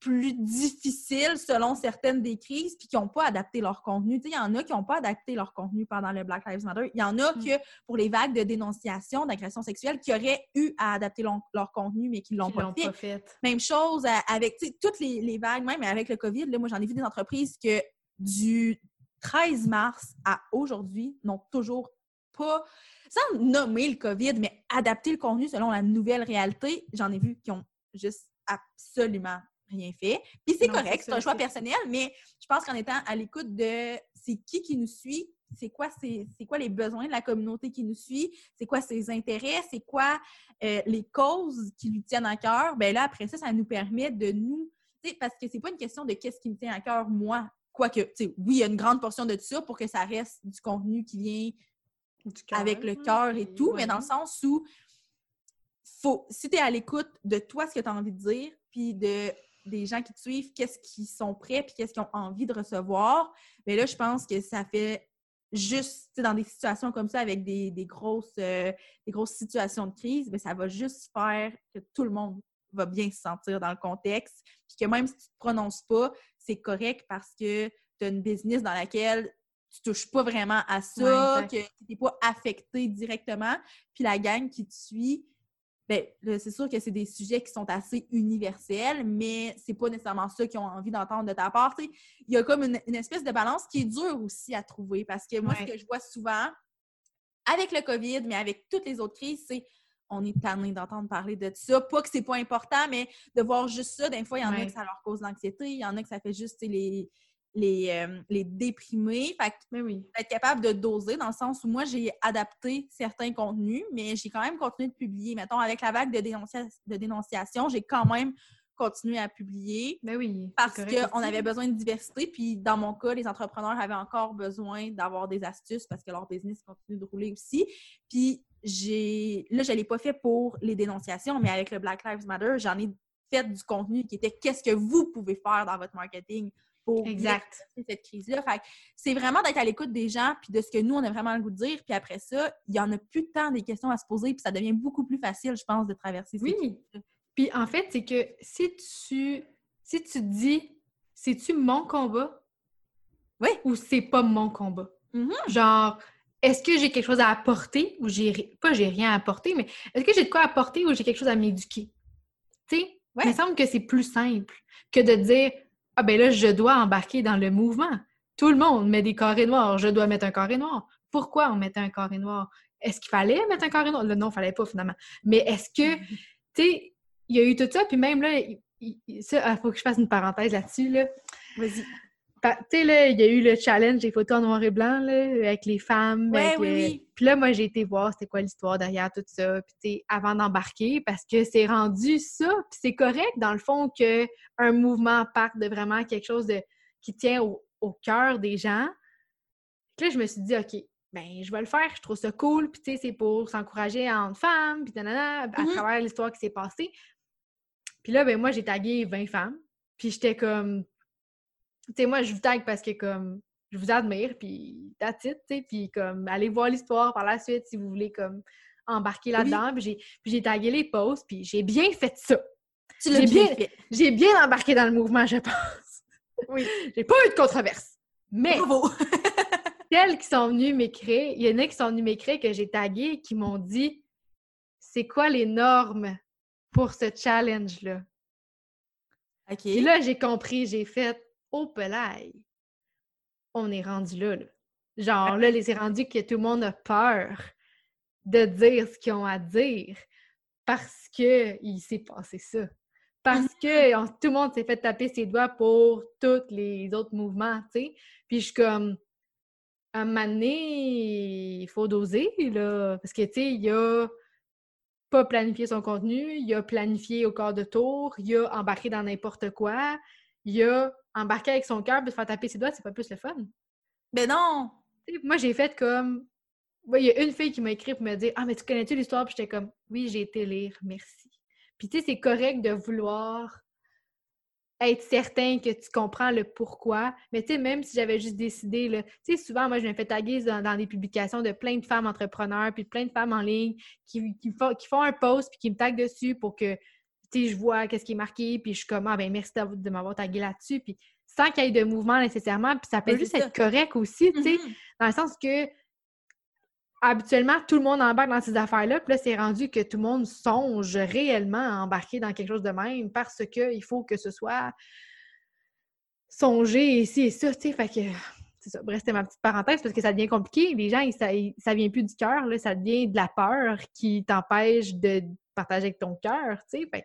plus difficiles selon certaines des crises, puis qui n'ont pas adapté leur contenu. Il y en a qui n'ont pas adapté leur contenu pendant le Black Lives Matter. Il y en a mm. que, pour les vagues de dénonciation d'agression sexuelle, qui auraient eu à adapter leur, contenu, mais qui ne l'ont pas, fait. Même chose avec toutes les, vagues, même avec le COVID. Là, moi, j'en ai vu des entreprises que du 13 mars à aujourd'hui n'ont toujours pas, sans nommer le COVID, mais adapter le contenu selon la nouvelle réalité. J'en ai vu qui ont juste absolument rien fait. Puis c'est correct, c'est un choix personnel, mais je pense qu'en étant à l'écoute de c'est qui qui nous suit, c'est quoi, c'est, quoi les besoins de la communauté qui nous suit, c'est quoi ses intérêts, c'est quoi euh, les causes qui lui tiennent à cœur, bien là, après ça, ça nous permet de nous, parce que c'est pas une question de qu'est-ce qui me tient à cœur, moi. Quoique, tu sais, oui, il y a une grande portion de ça pour que ça reste du contenu qui vient avec le cœur et tout, mais dans le sens où faut, si tu es à l'écoute de toi, ce que tu as envie de dire, puis de des gens qui te suivent, qu'est-ce qu'ils sont prêts puis qu'est-ce qu'ils ont envie de recevoir. Mais là, je pense que ça fait juste dans des situations comme ça, avec des, grosses, euh, des grosses situations de crise, mais ça va juste faire que tout le monde va bien se sentir dans le contexte. Puis que même si tu ne te prononces pas, c'est correct parce que tu as une business dans laquelle tu touches pas vraiment à ça, que tu n'es pas affecté directement. Puis la gang qui te suit, Bien, c'est sûr que c'est des sujets qui sont assez universels, mais c'est pas nécessairement ça qu'ils ont envie d'entendre de ta part. il y a comme une, espèce de balance qui est dure aussi à trouver parce que moi, ce que je vois souvent avec le COVID, mais avec toutes les autres crises, c'est on est tanné d'entendre parler de ça. Pas que c'est pas important, mais de voir juste ça, des fois, il y en a que ça leur cause l'anxiété, il y en a que ça fait juste les, les, euh, les déprimer. Fait que, oui. être capable de doser dans le sens où moi, j'ai adapté certains contenus, mais j'ai quand même continué de publier. Mettons, avec la vague de, de dénonciation, j'ai quand même continué à publier. Mais oui. Parce qu'on avait besoin de diversité. Puis, dans mon cas, les entrepreneurs avaient encore besoin d'avoir des astuces parce que leur business continue de rouler aussi. Puis, j'ai. Là, je ne l'ai pas fait pour les dénonciations, mais avec le Black Lives Matter, j'en ai fait du contenu qui était qu'est-ce que vous pouvez faire dans votre marketing? Exact. cette crise-là. c'est vraiment d'être à l'écoute des gens, puis de ce que nous, on a vraiment le goût de dire. Puis après ça, il y en a plus tant des questions à se poser, puis ça devient beaucoup plus facile, je pense, de traverser Oui. Puis en fait, c'est que si tu, si tu dis, c'est-tu mon combat? Oui. ou c'est pas mon combat? Mhm. Genre, est-ce que j'ai quelque chose à apporter ou j'ai pas j'ai rien à apporter, mais est-ce que j'ai de quoi apporter ou j'ai quelque chose à m'éduquer? Tu sais, Ouais. il me semble que c'est plus simple que de dire Ah ben là, je dois embarquer dans le mouvement. Tout le monde met des carrés noirs, je dois mettre un carré noir. Pourquoi on mettait un carré noir? Est-ce qu'il fallait mettre un carré noir? Là, non, il fallait pas finalement. Mais est-ce que, tu sais, il y a eu tout ça, puis même là, il, il- ça, il faut que je fasse une parenthèse là-dessus, là. Vas-y. Pa- Tu sais, là, il y a eu le challenge des photos en noir et blanc, là, avec les femmes. Ouais, avec oui, le- oui. Puis là, moi, j'ai été voir c'était quoi l'histoire derrière tout ça, puis tu sais, avant d'embarquer, parce que c'est rendu ça, puis c'est correct, dans le fond, que un mouvement parte de vraiment quelque chose de, qui tient au, au cœur des gens. Puis là, je me suis dit, OK, ben je vais le faire, je trouve ça cool, puis tu sais, c'est pour s'encourager entre femmes, puis nanana, à Mhm. travers l'histoire qui s'est passée. Puis là, ben moi, j'ai tagué 20 femmes, puis j'étais comme... Tu sais, moi, je vous tag parce que, comme, je vous admire, puis that's it, tu sais, puis comme, allez voir l'histoire par la suite si vous voulez, comme, embarquer là-dedans. Puis j'ai- puis j'ai tagué les posts, puis j'ai bien fait ça. Tu l'as J'ai bien. J'ai bien embarqué dans le mouvement, je pense. Oui. J'ai pas eu de controverse. Mais Bravo. celles qui sont venues m'écrire, il y en a qui sont venues m'écrire que j'ai tagué, qui m'ont dit c'est quoi les normes pour ce challenge-là? OK. Puis là, j'ai compris, j'ai fait au pelaille. On est rendu là, là. Genre, là, c'est rendu que tout le monde a peur de dire ce qu'ils ont à dire parce que il s'est passé ça. Parce que on- tout le monde s'est fait taper ses doigts pour tous les autres mouvements, tu sais. Puis je suis comme, à un moment donné, il faut doser, là. Parce que, tu sais, il y a pas planifié son contenu, il a planifié au quart de tour, il a embarqué dans n'importe quoi, il a embarqué avec son cœur, puis se faire taper ses doigts, c'est pas plus le fun. Ben non. Moi, j'ai fait comme. Ouais, Il y a une fille qui m'a écrit pour me dire Ah, mais tu connais-tu l'histoire? Puis j'étais comme Oui, j'ai été lire, merci. Puis tu sais, c'est correct de vouloir être certain que tu comprends le pourquoi. Mais tu sais, même si j'avais juste décidé, tu sais, souvent, moi, je me fais taguer dans, dans des publications de plein de femmes entrepreneurs, puis de plein de femmes en ligne qui, qui, font, qui font un post, puis qui me taguent dessus pour que, je vois qu'est-ce qui est marqué, puis je suis comme Ah, ben merci de m'avoir tagué là-dessus. Puis sans qu'il y ait de mouvement nécessairement, puis ça peut juste ça. être correct aussi, tu sais Mhm. dans le sens que habituellement, tout le monde embarque dans ces affaires-là, puis là, c'est rendu que tout le monde songe réellement à embarquer dans quelque chose de même parce qu'il faut que ce soit songé ici et ça, tu sais, fait que c'est ça. Bref, c'était ma petite parenthèse parce que ça devient compliqué. Les gens, ils- ça, ils- ça vient plus du cœur, ça devient de la peur qui t'empêche de partager avec ton cœur, tu sais, que-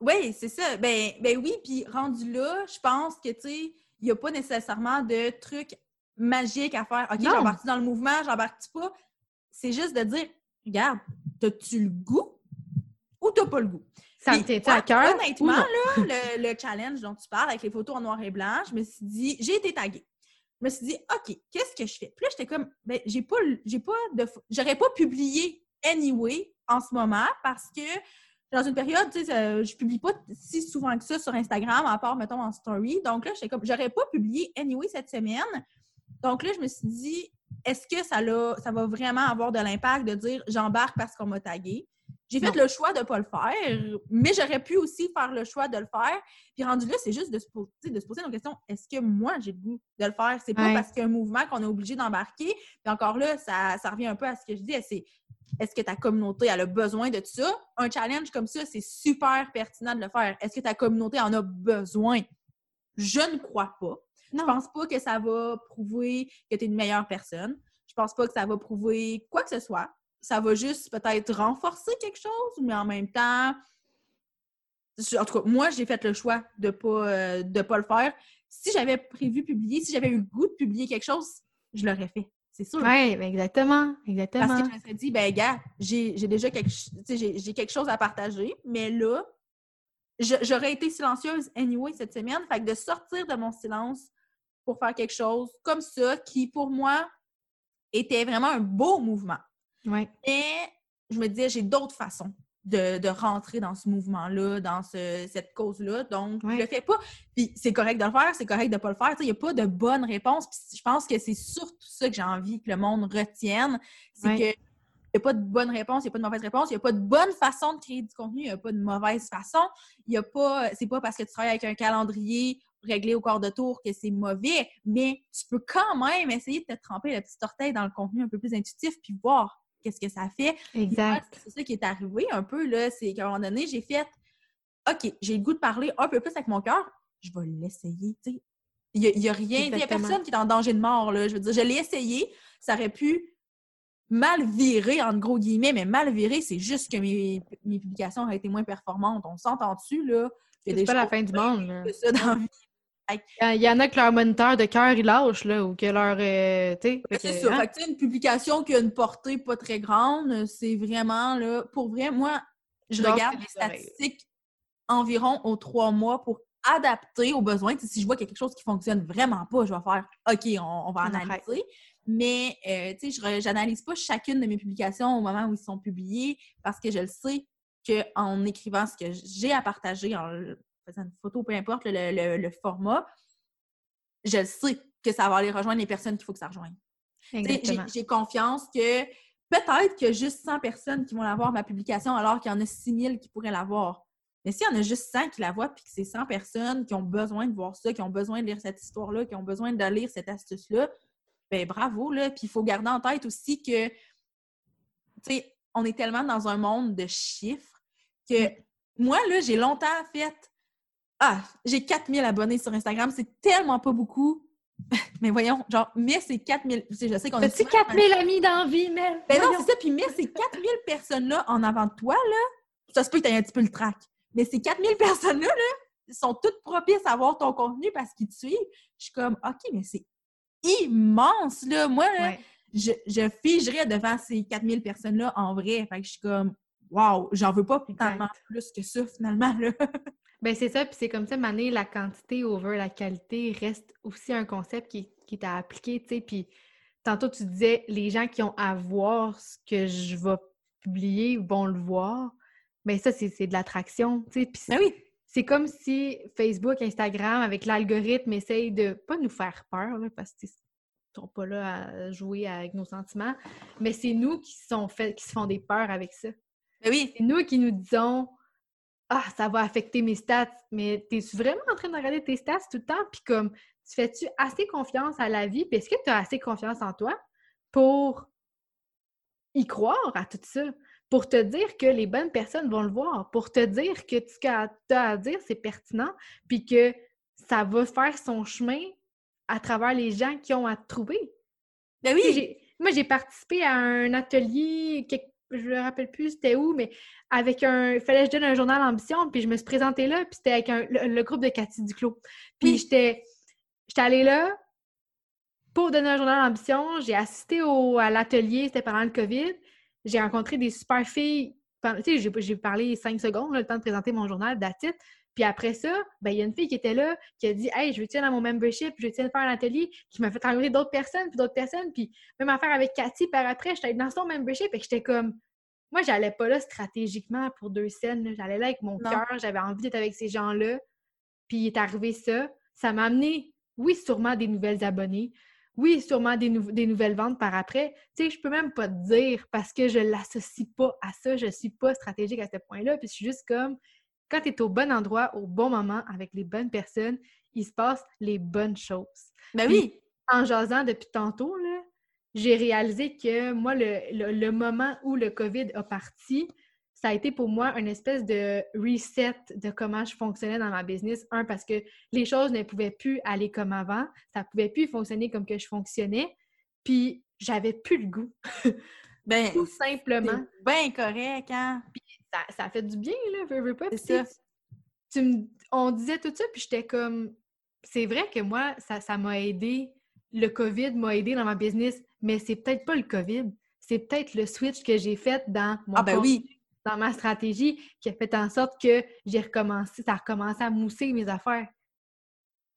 Oui, c'est ça. Ben, ben oui, puis rendu là, je pense que, tu sais, il n'y a pas nécessairement de trucs magiques à faire. OK, j'embarque dans le mouvement, j'embarque pas? C'est juste de dire, regarde, t'as-tu le goût ou t'as pas le goût? ça me tient-tu à cœur? Honnêtement, là, le, le challenge dont tu parles avec les photos en noir et blanc, je me suis dit, j'ai été taguée. Je me suis dit, OK, qu'est-ce que je fais? Puis là, j'étais comme, ben, j'ai pas, j'ai pas de, j'aurais pas publié anyway en ce moment parce que dans une période, tu sais, euh, je publie pas si souvent que ça sur Instagram, à part, mettons, en story. Donc là, comme, j'aurais pas publié anyway cette semaine. Donc là, je me suis dit, est-ce que ça va vraiment avoir de l'impact de dire j'embarque parce qu'on m'a tagué? J'ai fait le choix de ne pas le faire, mais j'aurais pu aussi faire le choix de le faire. Puis rendu là, c'est juste de se, poser, de se poser la question est-ce que moi, j'ai le goût de le faire? C'est pas Ouais. parce qu'il y a un mouvement qu'on est obligé d'embarquer. Puis encore là, ça, ça revient un peu à ce que je dis c'est est-ce que ta communauté elle a besoin de ça? Un challenge comme ça, c'est super pertinent de le faire. Est-ce que ta communauté en a besoin? Je ne crois pas. Non. Je pense pas que ça va prouver que tu es une meilleure personne. Je pense pas que ça va prouver quoi que ce soit. Ça va juste peut-être renforcer quelque chose, mais en même temps, en tout cas, moi, j'ai fait le choix de ne pas, euh, de pas le faire. Si j'avais prévu publier, si j'avais eu le goût de publier quelque chose, je l'aurais fait. C'est sûr. Oui, ben exactement, exactement. Parce que je me serais dit, ben gars, j'ai déjà quelque, j'ai quelque chose à partager, mais là, j'aurais été silencieuse anyway cette semaine. Fait que de sortir de mon silence pour faire quelque chose comme ça, qui pour moi était vraiment un beau mouvement. Ouais. Mais je me disais, j'ai d'autres façons de, de rentrer dans ce mouvement-là, dans ce- cette cause-là. Donc, Ouais. je le fais pas. Puis c'est correct de le faire, c'est correct de pas le faire. Il n'y a pas de bonne réponse. Puis je pense que c'est surtout ça que j'ai envie que le monde retienne. C'est Ouais. que il n'y a pas de bonne réponse, il n'y a pas de mauvaise réponse, il n'y a pas de bonne façon de créer du contenu, il n'y a pas de mauvaise façon. Il y a pas. C'est pas parce que tu travailles avec un calendrier régler au quart de tour que c'est mauvais, mais tu peux quand même essayer de te tremper le petit orteil dans le contenu un peu plus intuitif puis voir qu'est-ce que ça fait. Exact. C'est ça qui est arrivé un peu, là. C'est qu'à un moment donné, j'ai fait OK, j'ai le goût de parler un peu plus avec mon cœur, je vais l'essayer, tu sais. Il n'y a, rien, il n'y a personne qui est en danger de mort, là. Je veux dire, je l'ai essayé, ça aurait pu mal virer, entre gros guillemets, mais mal virer, c'est juste que mes, publications auraient été moins performantes. On s'entend dessus, là. C'est pas la fin du monde, là. Il y en a que leur moniteur de cœur, il lâche, là, ou que leur... Euh, c'est ça. Hein? une publication qui a une portée pas très grande, c'est vraiment, là, pour vrai, moi, je regarde les statistiques environ aux trois mois pour adapter aux besoins. si je vois qu'il y a quelque chose qui fonctionne vraiment pas, je vais faire OK, on, va analyser. Mais euh, tu sais, je n'analyse pas chacune de mes publications au moment où ils sont publiés parce que je le sais qu'en écrivant ce que j'ai à partager, en faisant une photo, peu importe le, format, je le sais que ça va aller rejoindre les personnes qu'il faut que ça rejoigne. J'ai confiance que peut-être qu'il y a juste 100 personnes qui vont l'avoir, ma publication, alors qu'il y en a 6000 qui pourraient l'avoir. Mais s'il y en a juste 100 qui la voient, puis que c'est 100 personnes qui ont besoin de voir ça, qui ont besoin de lire cette histoire-là, qui ont besoin de lire cette astuce-là, ben bravo, là. Puis il faut garder en tête aussi que, tu sais, on est tellement dans un monde de chiffres que mm. moi, là, j'ai longtemps fait Ah, j'ai 4000 abonnés sur Instagram, c'est tellement pas beaucoup. mais voyons, genre, mais c'est 4000. Je sais qu'on As-tu 4000 amis d'envie, mais. Ben non, c'est ça. Puis mais ces 4000 personnes-là en avant de toi, là, ça se peut que tu aies un petit peu le trac. Mais ces 4000 personnes-là, là, sont toutes propices à voir ton contenu parce qu'ils te suivent. Je suis comme, OK, mais c'est immense, là. Moi, je, je, figerais devant ces 4000 personnes-là en vrai. Fait que je suis comme, waouh, j'en veux pas tellement plus que ça, finalement, là. ben c'est ça, puis c'est comme ça, Mané, la quantité over la qualité reste aussi un concept qui, qui est à appliquer, tu sais. Puis tantôt, tu disais, les gens qui ont à voir ce que je vais publier vont le voir. Mais ça, c'est de l'attraction, tu sais. Ben oui. C'est comme si Facebook, Instagram, avec l'algorithme, essayent de pas nous faire peur, parce qu'ils sont pas là à jouer avec nos sentiments, mais c'est nous qui, sont fait, qui se font des peurs avec ça. Ben oui. C'est nous qui nous disons Ah, ça va affecter mes stats. Mais es-tu vraiment en train de regarder tes stats tout le temps? Puis comme, tu fais-tu assez confiance à la vie? Puis est-ce que tu as assez confiance en toi pour y croire à tout ça? pour te dire que les bonnes personnes vont le voir, pour te dire que ce que tu as à dire, c'est pertinent, puis que ça va faire son chemin à travers les gens qui ont à te trouver. Ben oui! Moi, j'ai participé à un atelier, je ne me rappelle plus c'était où, mais avec un. Il fallait que je donne un journal Ambition, puis je me suis présentée là, puis c'était avec le, groupe de Cathy Duclos. Puis j'étais allée là pour donner un journal Ambition. J'ai assisté au, à l'atelier, c'était pendant le COVID j'ai rencontré des super filles. Tu sais, j'ai parlé cinq secondes, le temps de présenter mon journal, d'attitude. Puis après ça, ben, il y a une fille qui était là, qui a dit Hey, je veux tiens dans mon membership, je veux tiens faire un atelier, qui m'a fait rencontrer d'autres personnes, puis d'autres personnes. Puis même affaire avec Cathy, par après, j'étais dans son membership et j'étais comme. Moi, j'allais pas là stratégiquement pour deux scènes. J'allais là avec mon cœur, j'avais envie d'être avec ces gens-là. Puis il est arrivé ça. Ça m'a amené, oui, sûrement des nouvelles abonnées, oui, sûrement des, nouvelles ventes par après. Tu sais, je peux même pas te dire parce que je l'associe pas à ça. Je suis pas stratégique à ce point-là. Puis je suis juste comme, quand tu es au bon endroit, au bon moment, avec les bonnes personnes, il se passe les bonnes choses. Ben oui! en jasant depuis tantôt, j'ai réalisé que moi, le, moment où le COVID a parti, ça a été pour moi une espèce de reset de comment je fonctionnais dans ma business. Un, parce que les choses ne pouvaient plus aller comme avant, ça ne pouvait plus fonctionner comme que je fonctionnais, puis j'avais plus le goût. ben, Tout simplement. Bien correct, hein? Puis ça, ça, fait du bien, là, veux, veux pas. Ça. Tu on disait tout ça, puis j'étais comme... C'est vrai que moi, ça m'a aidé. Le COVID m'a aidé dans ma business, mais c'est peut-être pas le COVID. C'est peut-être le switch que j'ai fait dans mon Ah ben oui! dans ma stratégie qui a fait en sorte que j'ai recommencé, ça a recommencé à mousser mes affaires.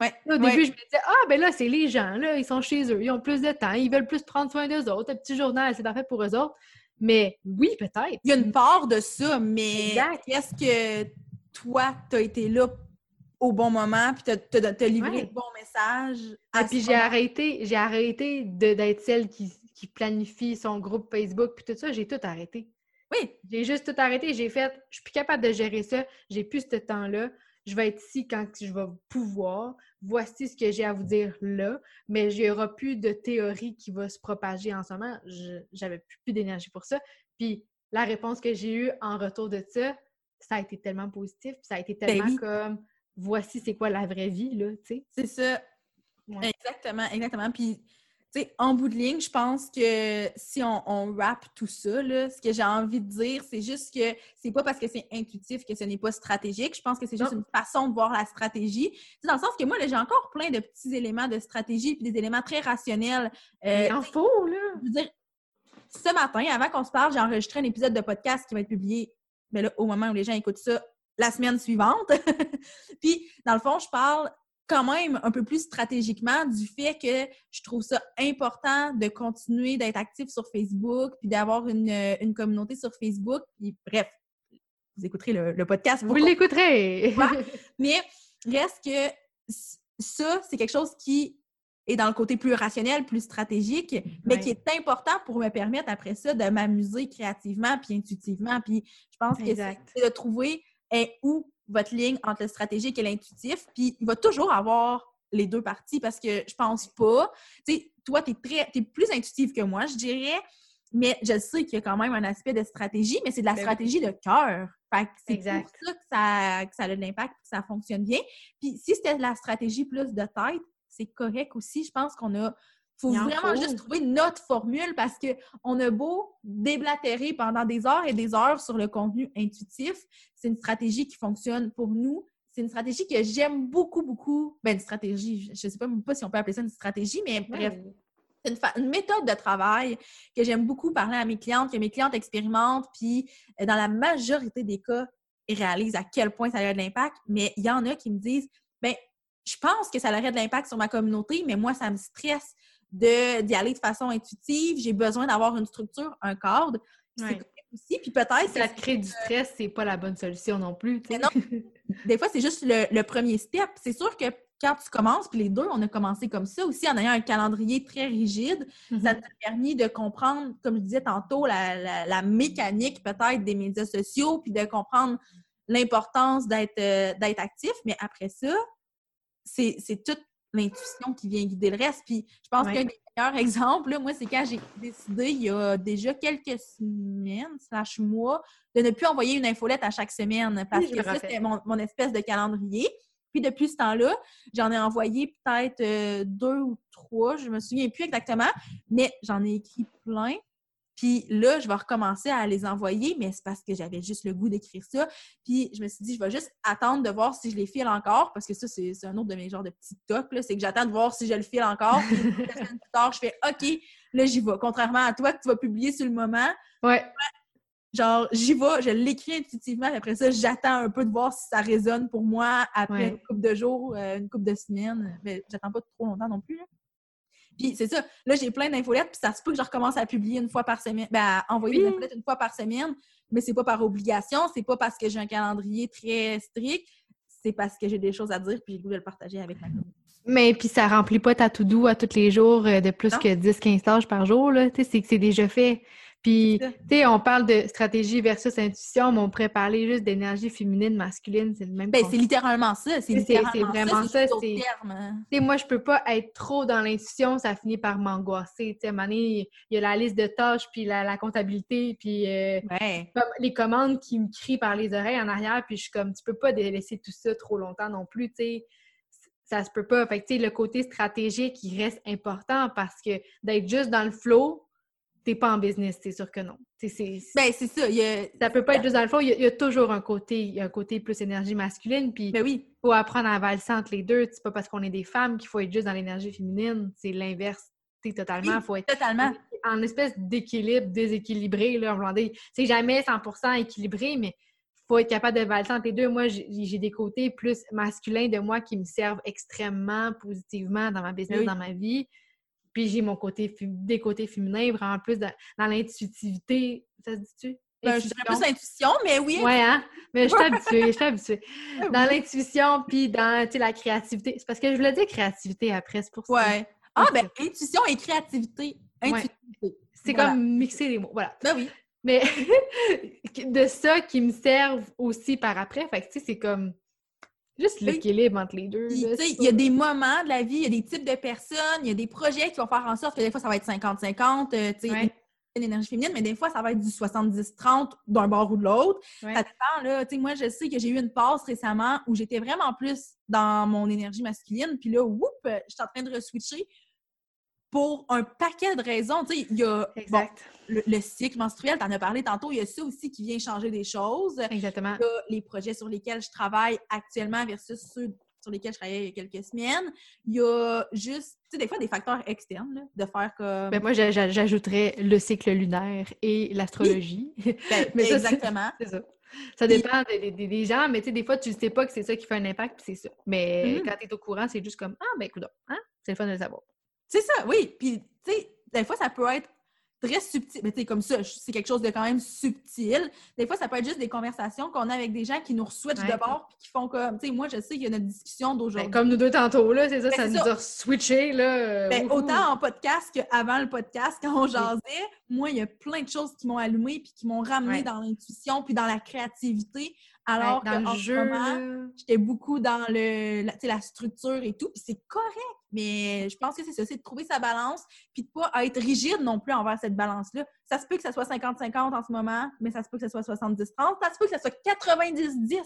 Ouais, au début, je me disais, ah, ben là, c'est les gens, là, ils sont chez eux, ils ont plus de temps, ils veulent plus prendre soin d'eux autres, un petit journal, c'est parfait pour eux autres. Mais oui, peut-être. Il y a une part de ça, mais est-ce que toi, tu as été là au bon moment, puis tu as, livré le bon message? Et ah, puis j'ai arrêté, j'ai arrêté d'être celle qui, qui planifie son groupe Facebook, puis tout ça, j'ai tout arrêté. Oui. J'ai juste tout arrêté. J'ai fait, je suis plus capable de gérer ça. J'ai plus ce temps-là. Je vais être ici quand je vais pouvoir. Voici ce que j'ai à vous dire là. Mais il n'y aura plus de théorie qui va se propager en ce moment. J'avais plus, plus d'énergie pour ça. Puis la réponse que j'ai eue en retour de ça, ça a été tellement positif. ça a été ben tellement comme voici c'est quoi la vraie vie, là, tu sais. C'est ça. Exactement, exactement. Puis en bout de ligne, je pense que si on, on tout ça, ce que j'ai envie de dire, c'est juste que c'est pas parce que c'est intuitif que ce n'est pas stratégique. Je pense que c'est juste une façon de voir la stratégie. dans le sens que moi, j'ai encore plein de petits éléments de stratégie puis des éléments très rationnels. Euh, en faux, là! Je veux dire, ce matin, avant qu'on se parle, j'ai enregistré un épisode de podcast qui va être publié ben au moment où les gens écoutent ça la semaine suivante. puis, dans le fond, je parle quand même un peu plus stratégiquement du fait que je trouve ça important de continuer d'être actif sur Facebook, puis d'avoir une, communauté sur Facebook. Puis bref, vous écouterez le, podcast. Vous l'écouterez! Mais reste que ça, c'est quelque chose qui est dans le côté plus rationnel, plus stratégique, mais qui est important pour me permettre après ça de m'amuser créativement puis intuitivement. Puis je pense que c'est de trouver où votre ligne entre le stratégique et l'intuitif. Puis il va toujours avoir les deux parties parce que je pense pas. Tu sais, toi, tu es, plus intuitive que moi, je dirais. Mais je sais qu'il y a quand même un aspect de stratégie, mais c'est de la ben stratégie de cœur. Fait c'est pour ça que, ça que ça a de l'impact et que ça fonctionne bien. Puis si c'était de la stratégie plus de tête, c'est correct aussi. Je pense qu'on a faut vraiment juste trouver notre formule parce qu'on a beau déblatérer pendant des heures et des heures sur le contenu intuitif. C'est une stratégie qui fonctionne pour nous. C'est une stratégie que j'aime beaucoup, beaucoup. Ben, une stratégie, je ne sais pas, pas si on peut appeler ça une stratégie, mais bref, c'est une, méthode de travail que j'aime beaucoup parler à mes clientes, que mes clientes expérimentent, puis euh, dans la majorité des cas, ils réalisent à quel point ça a de l'impact. Mais il y en a qui me disent, ben je pense que ça aurait de l'impact sur ma communauté, mais moi, ça me stresse d'y aller de façon intuitive. J'ai besoin d'avoir une structure, un cadre. C'est aussi. Puis peut-être. Ça crée du stress, c'est pas la bonne solution non plus. Non. Des fois, c'est juste le, premier step. C'est sûr que quand tu commences, puis les deux, on a commencé comme ça aussi en ayant un calendrier très rigide. Ça mm-hmm. t'a permis de comprendre, comme je disais tantôt, la, mécanique peut-être des médias sociaux, puis de comprendre l'importance d'être euh, actif. Mais après ça, c'est tout l'intuition qui vient guider le reste. Puis je pense qu'un des meilleurs exemples, moi, c'est quand j'ai décidé, il y a déjà quelques semaines, slash mois, de ne plus envoyer une infolette à chaque semaine parce que ça, c'était mon, espèce de calendrier. Puis depuis ce temps-là, j'en ai envoyé peut-être euh, deux ou trois, je me souviens plus exactement, mais j'en ai écrit plein. Puis là, je vais recommencer à les envoyer, mais c'est parce que j'avais juste le goût d'écrire ça. Puis je me suis dit, je vais juste attendre de voir si je les file encore, parce que ça, c'est un autre de mes genres de petits tocs, c'est que j'attends de voir si je le file encore. Puis la semaine plus tard, je fais OK, là, j'y vais. Contrairement à toi, que tu vas publier sur le moment. Ouais. Genre, j'y vais, je l'écris intuitivement, puis après ça, j'attends un peu de voir si ça résonne pour moi après une couple de jours, euh, une couple de semaines. Mais j'attends pas trop longtemps non plus. Puis c'est ça. Là, j'ai plein d'infolettes, puis ça se peut que je recommence à publier une fois par semaine, ben, à envoyer des infolettes une fois par semaine, mais c'est pas par obligation, c'est pas parce que j'ai un calendrier très strict, c'est parce que j'ai des choses à dire, puis j'ai le goût de le partager avec ma communauté. Mais puis ça remplit pas ta to-do à tous les jours euh, de plus que 10-15 tâches par jour, là. Tu sais, c'est que c'est déjà fait. Puis, tu sais, on parle de stratégie versus intuition, mais on pourrait parler juste d'énergie féminine, masculine, c'est le même ben, c'est littéralement ça. C'est vraiment ça. C'est hein. moi, je peux pas être trop dans l'intuition, ça finit par m'angoisser. Tu sais, à un moment donné, il y a la liste de tâches, puis la, comptabilité, puis euh, les commandes qui me crient par les oreilles en arrière, puis je suis comme, tu peux pas laisser tout ça trop longtemps non plus, tu sais ça se peut pas. Fait que, le côté stratégique, il reste important parce que d'être juste dans le flow, t'es pas en business, c'est sûr que non. C'est, ben, c'est ça. Ça peut pas être juste dans le fond. Il y, a, toujours un côté, un côté plus énergie masculine. Puis, ben oui. faut apprendre à valser entre les deux. C'est pas parce qu'on est des femmes qu'il faut être juste dans l'énergie féminine. C'est l'inverse. totalement. faut être totalement. En, espèce d'équilibre déséquilibré. Là, c'est jamais 100% équilibré, mais faut être capable de valser entre les deux. Moi, j'ai des côtés plus masculins de moi qui me servent extrêmement positivement dans ma business, dans ma vie. Puis j'ai mon côté, des côtés féminins, vraiment plus dans, l'intuitivité. Ça se dit-tu? Ben, je dirais plus l'intuition, mais oui. Oui, hein? Mais je suis habituée, je suis habituée. Dans l'intuition, puis dans la créativité. C'est parce que je voulais dire créativité après, c'est pour ça. Ouais. Ah, ben, intuition et créativité. Intuitivité. C'est comme mixer les mots. Voilà. Ben oui. Mais de ça qui me servent aussi par après. Fait que, tu sais, c'est comme Juste l'équilibre entre les deux. Il y a des moments de la vie, il y a des types de personnes, il y a des projets qui vont faire en sorte que des fois, ça va être 50-50, euh, tu sais, une énergie féminine, mais des fois, ça va être du 70-30 d'un bord ou de l'autre. Ça dépend, là. Tu sais, moi, je sais que j'ai eu une passe récemment où j'étais vraiment plus dans mon énergie masculine, puis là, whoop, je suis en train de re-switcher pour un paquet de raisons. Tu sais, il y a le, cycle menstruel, tu en as parlé tantôt, il y a ça aussi qui vient changer des choses. Exactement. Il y a les projets sur lesquels je travaille actuellement versus ceux sur lesquels je travaillais il y a quelques semaines. Il y a juste, tu sais, des fois, des facteurs externes, de faire comme... Ben moi, j'ajouterais le cycle lunaire et l'astrologie. Ben, mais exactement. C'est ça. Ça dépend des, gens, mais tu sais, des fois, tu ne sais pas que c'est ça qui fait un impact, puis c'est ça. Mais mm-hmm. quand tu es au courant, c'est juste comme, ah, ben écoute, hein? c'est le fun de le savoir. C'est ça, oui. Puis, tu sais, des fois, ça peut être très subtil. Mais tu sais, comme ça, c'est quelque chose de quand même subtil. Des fois, ça peut être juste des conversations qu'on a avec des gens qui nous switchent de bord puis qui font comme, tu sais, moi, je sais qu'il y a notre discussion d'aujourd'hui. Ben, comme nous deux tantôt, là, c'est ça, ben, ça nous a switché, là. Euh, ben, autant en podcast qu'avant le podcast, quand on jasait, moi, il y a plein de choses qui m'ont allumé puis qui m'ont ramené dans l'intuition puis dans la créativité. Alors dans que, le jeu, j'étais beaucoup dans le, la, la structure et tout, puis c'est correct. Mais je pense que c'est ça, c'est de trouver sa balance, puis de pas être rigide non plus envers cette balance-là. Ça se peut que ça soit 50-50 en ce moment, mais ça se peut que ça soit 70-30, ça se peut que ça soit 90-10.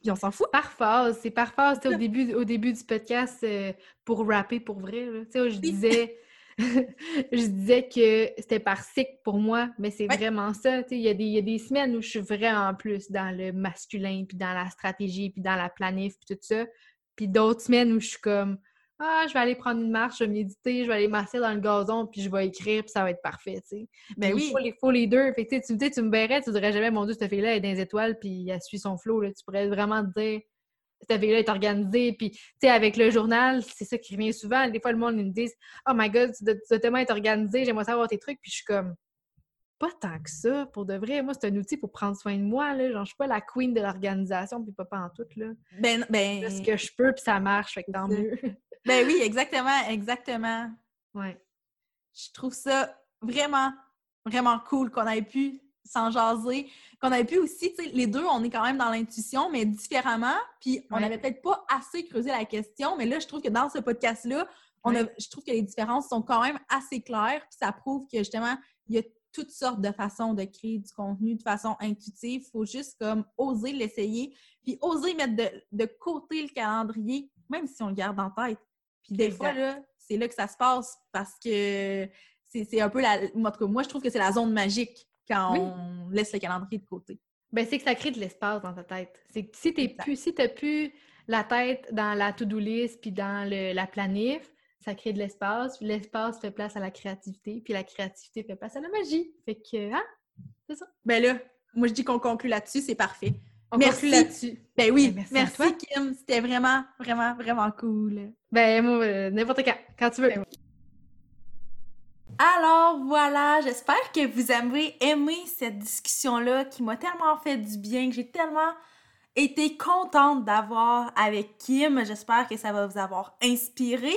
Puis on s'en fout. Par phase, c'est par phase. Au début, au début du podcast, euh, pour rapper pour vrai, je disais... je disais que c'était par cycle pour moi, mais c'est vraiment ça. Il y, a des semaines où je suis vraiment plus dans le masculin, puis dans la stratégie, puis dans la planif, puis tout ça. Puis d'autres semaines où je suis comme ah, je vais aller prendre une marche, je vais méditer, je vais aller masser dans le gazon, puis je vais écrire, puis ça va être parfait, tu sais. Mais oui. Il faut, les deux. Fait que, tu, tu me verrais, tu dirais jamais, mon Dieu, cette fille-là est dans les étoiles, puis elle suit son flow, Tu pourrais vraiment te dire, cette fille-là est organisée, puis, tu sais, avec le journal, c'est ça qui revient souvent. Des fois, le monde me dit, Oh my God, tu dois, tellement être organisée, j'aimerais savoir tes trucs, puis je suis comme, pas tant que ça, pour de vrai. Moi, c'est un outil pour prendre soin de moi, là. Genre, je suis pas la queen de l'organisation, puis pas, en tout, là. Ben, ben... ce que je peux, puis ça marche, fait que tant mieux. Ben oui, exactement, exactement. Ouais. Je trouve ça vraiment, vraiment cool qu'on ait pu s'en jaser, qu'on ait pu aussi, tu sais, les deux, on est quand même dans l'intuition, mais différemment, puis on n'avait peut-être pas assez creusé la question, mais là, je trouve que dans ce podcast-là, on a, je trouve que les différences sont quand même assez claires, puis ça prouve que justement, il y a toutes sortes de façons de créer du contenu de façon intuitive. Il faut juste comme oser l'essayer, puis oser mettre de, de, côté le calendrier, même si on le garde en tête. Puis des fois, là, c'est là que ça se passe parce que c'est un peu la. moi, je trouve que c'est la zone magique quand on laisse le calendrier de côté. Ben, c'est que ça crée de l'espace dans ta tête. C'est que si tu plus, si plus la tête dans la to-do list puis dans le, la planif, ça crée de l'espace. L'espace fait place à la créativité, puis la créativité fait place à la magie. Fait que, hein? C'est ça. Ben là, moi, je dis qu'on conclut là-dessus, c'est parfait. On merci là-dessus. Ben oui, ben, merci, merci Kim. C'était vraiment, vraiment, vraiment cool. Ben moi, euh, n'importe quand, quand tu veux. Ben Alors voilà, j'espère que vous avez aimé cette discussion-là qui m'a tellement fait du bien, que j'ai tellement été contente d'avoir avec Kim. J'espère que ça va vous avoir inspiré.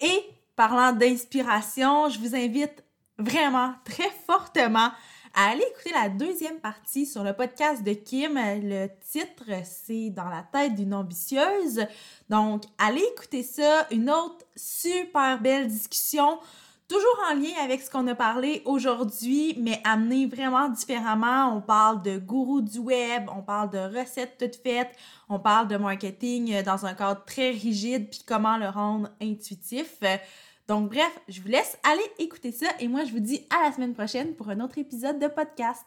Et parlant d'inspiration, je vous invite vraiment très fortement à aller écouter la deuxième partie sur le podcast de Kim. Le titre, c'est Dans la tête d'une ambitieuse. Donc, allez écouter ça. Une autre super belle discussion. Toujours en lien avec ce qu'on a parlé aujourd'hui, mais amené vraiment différemment. On parle de gourou du web, on parle de recettes toutes faites, on parle de marketing dans un cadre très rigide, puis comment le rendre intuitif. Donc bref, je vous laisse aller écouter ça et moi je vous dis à la semaine prochaine pour un autre épisode de podcast.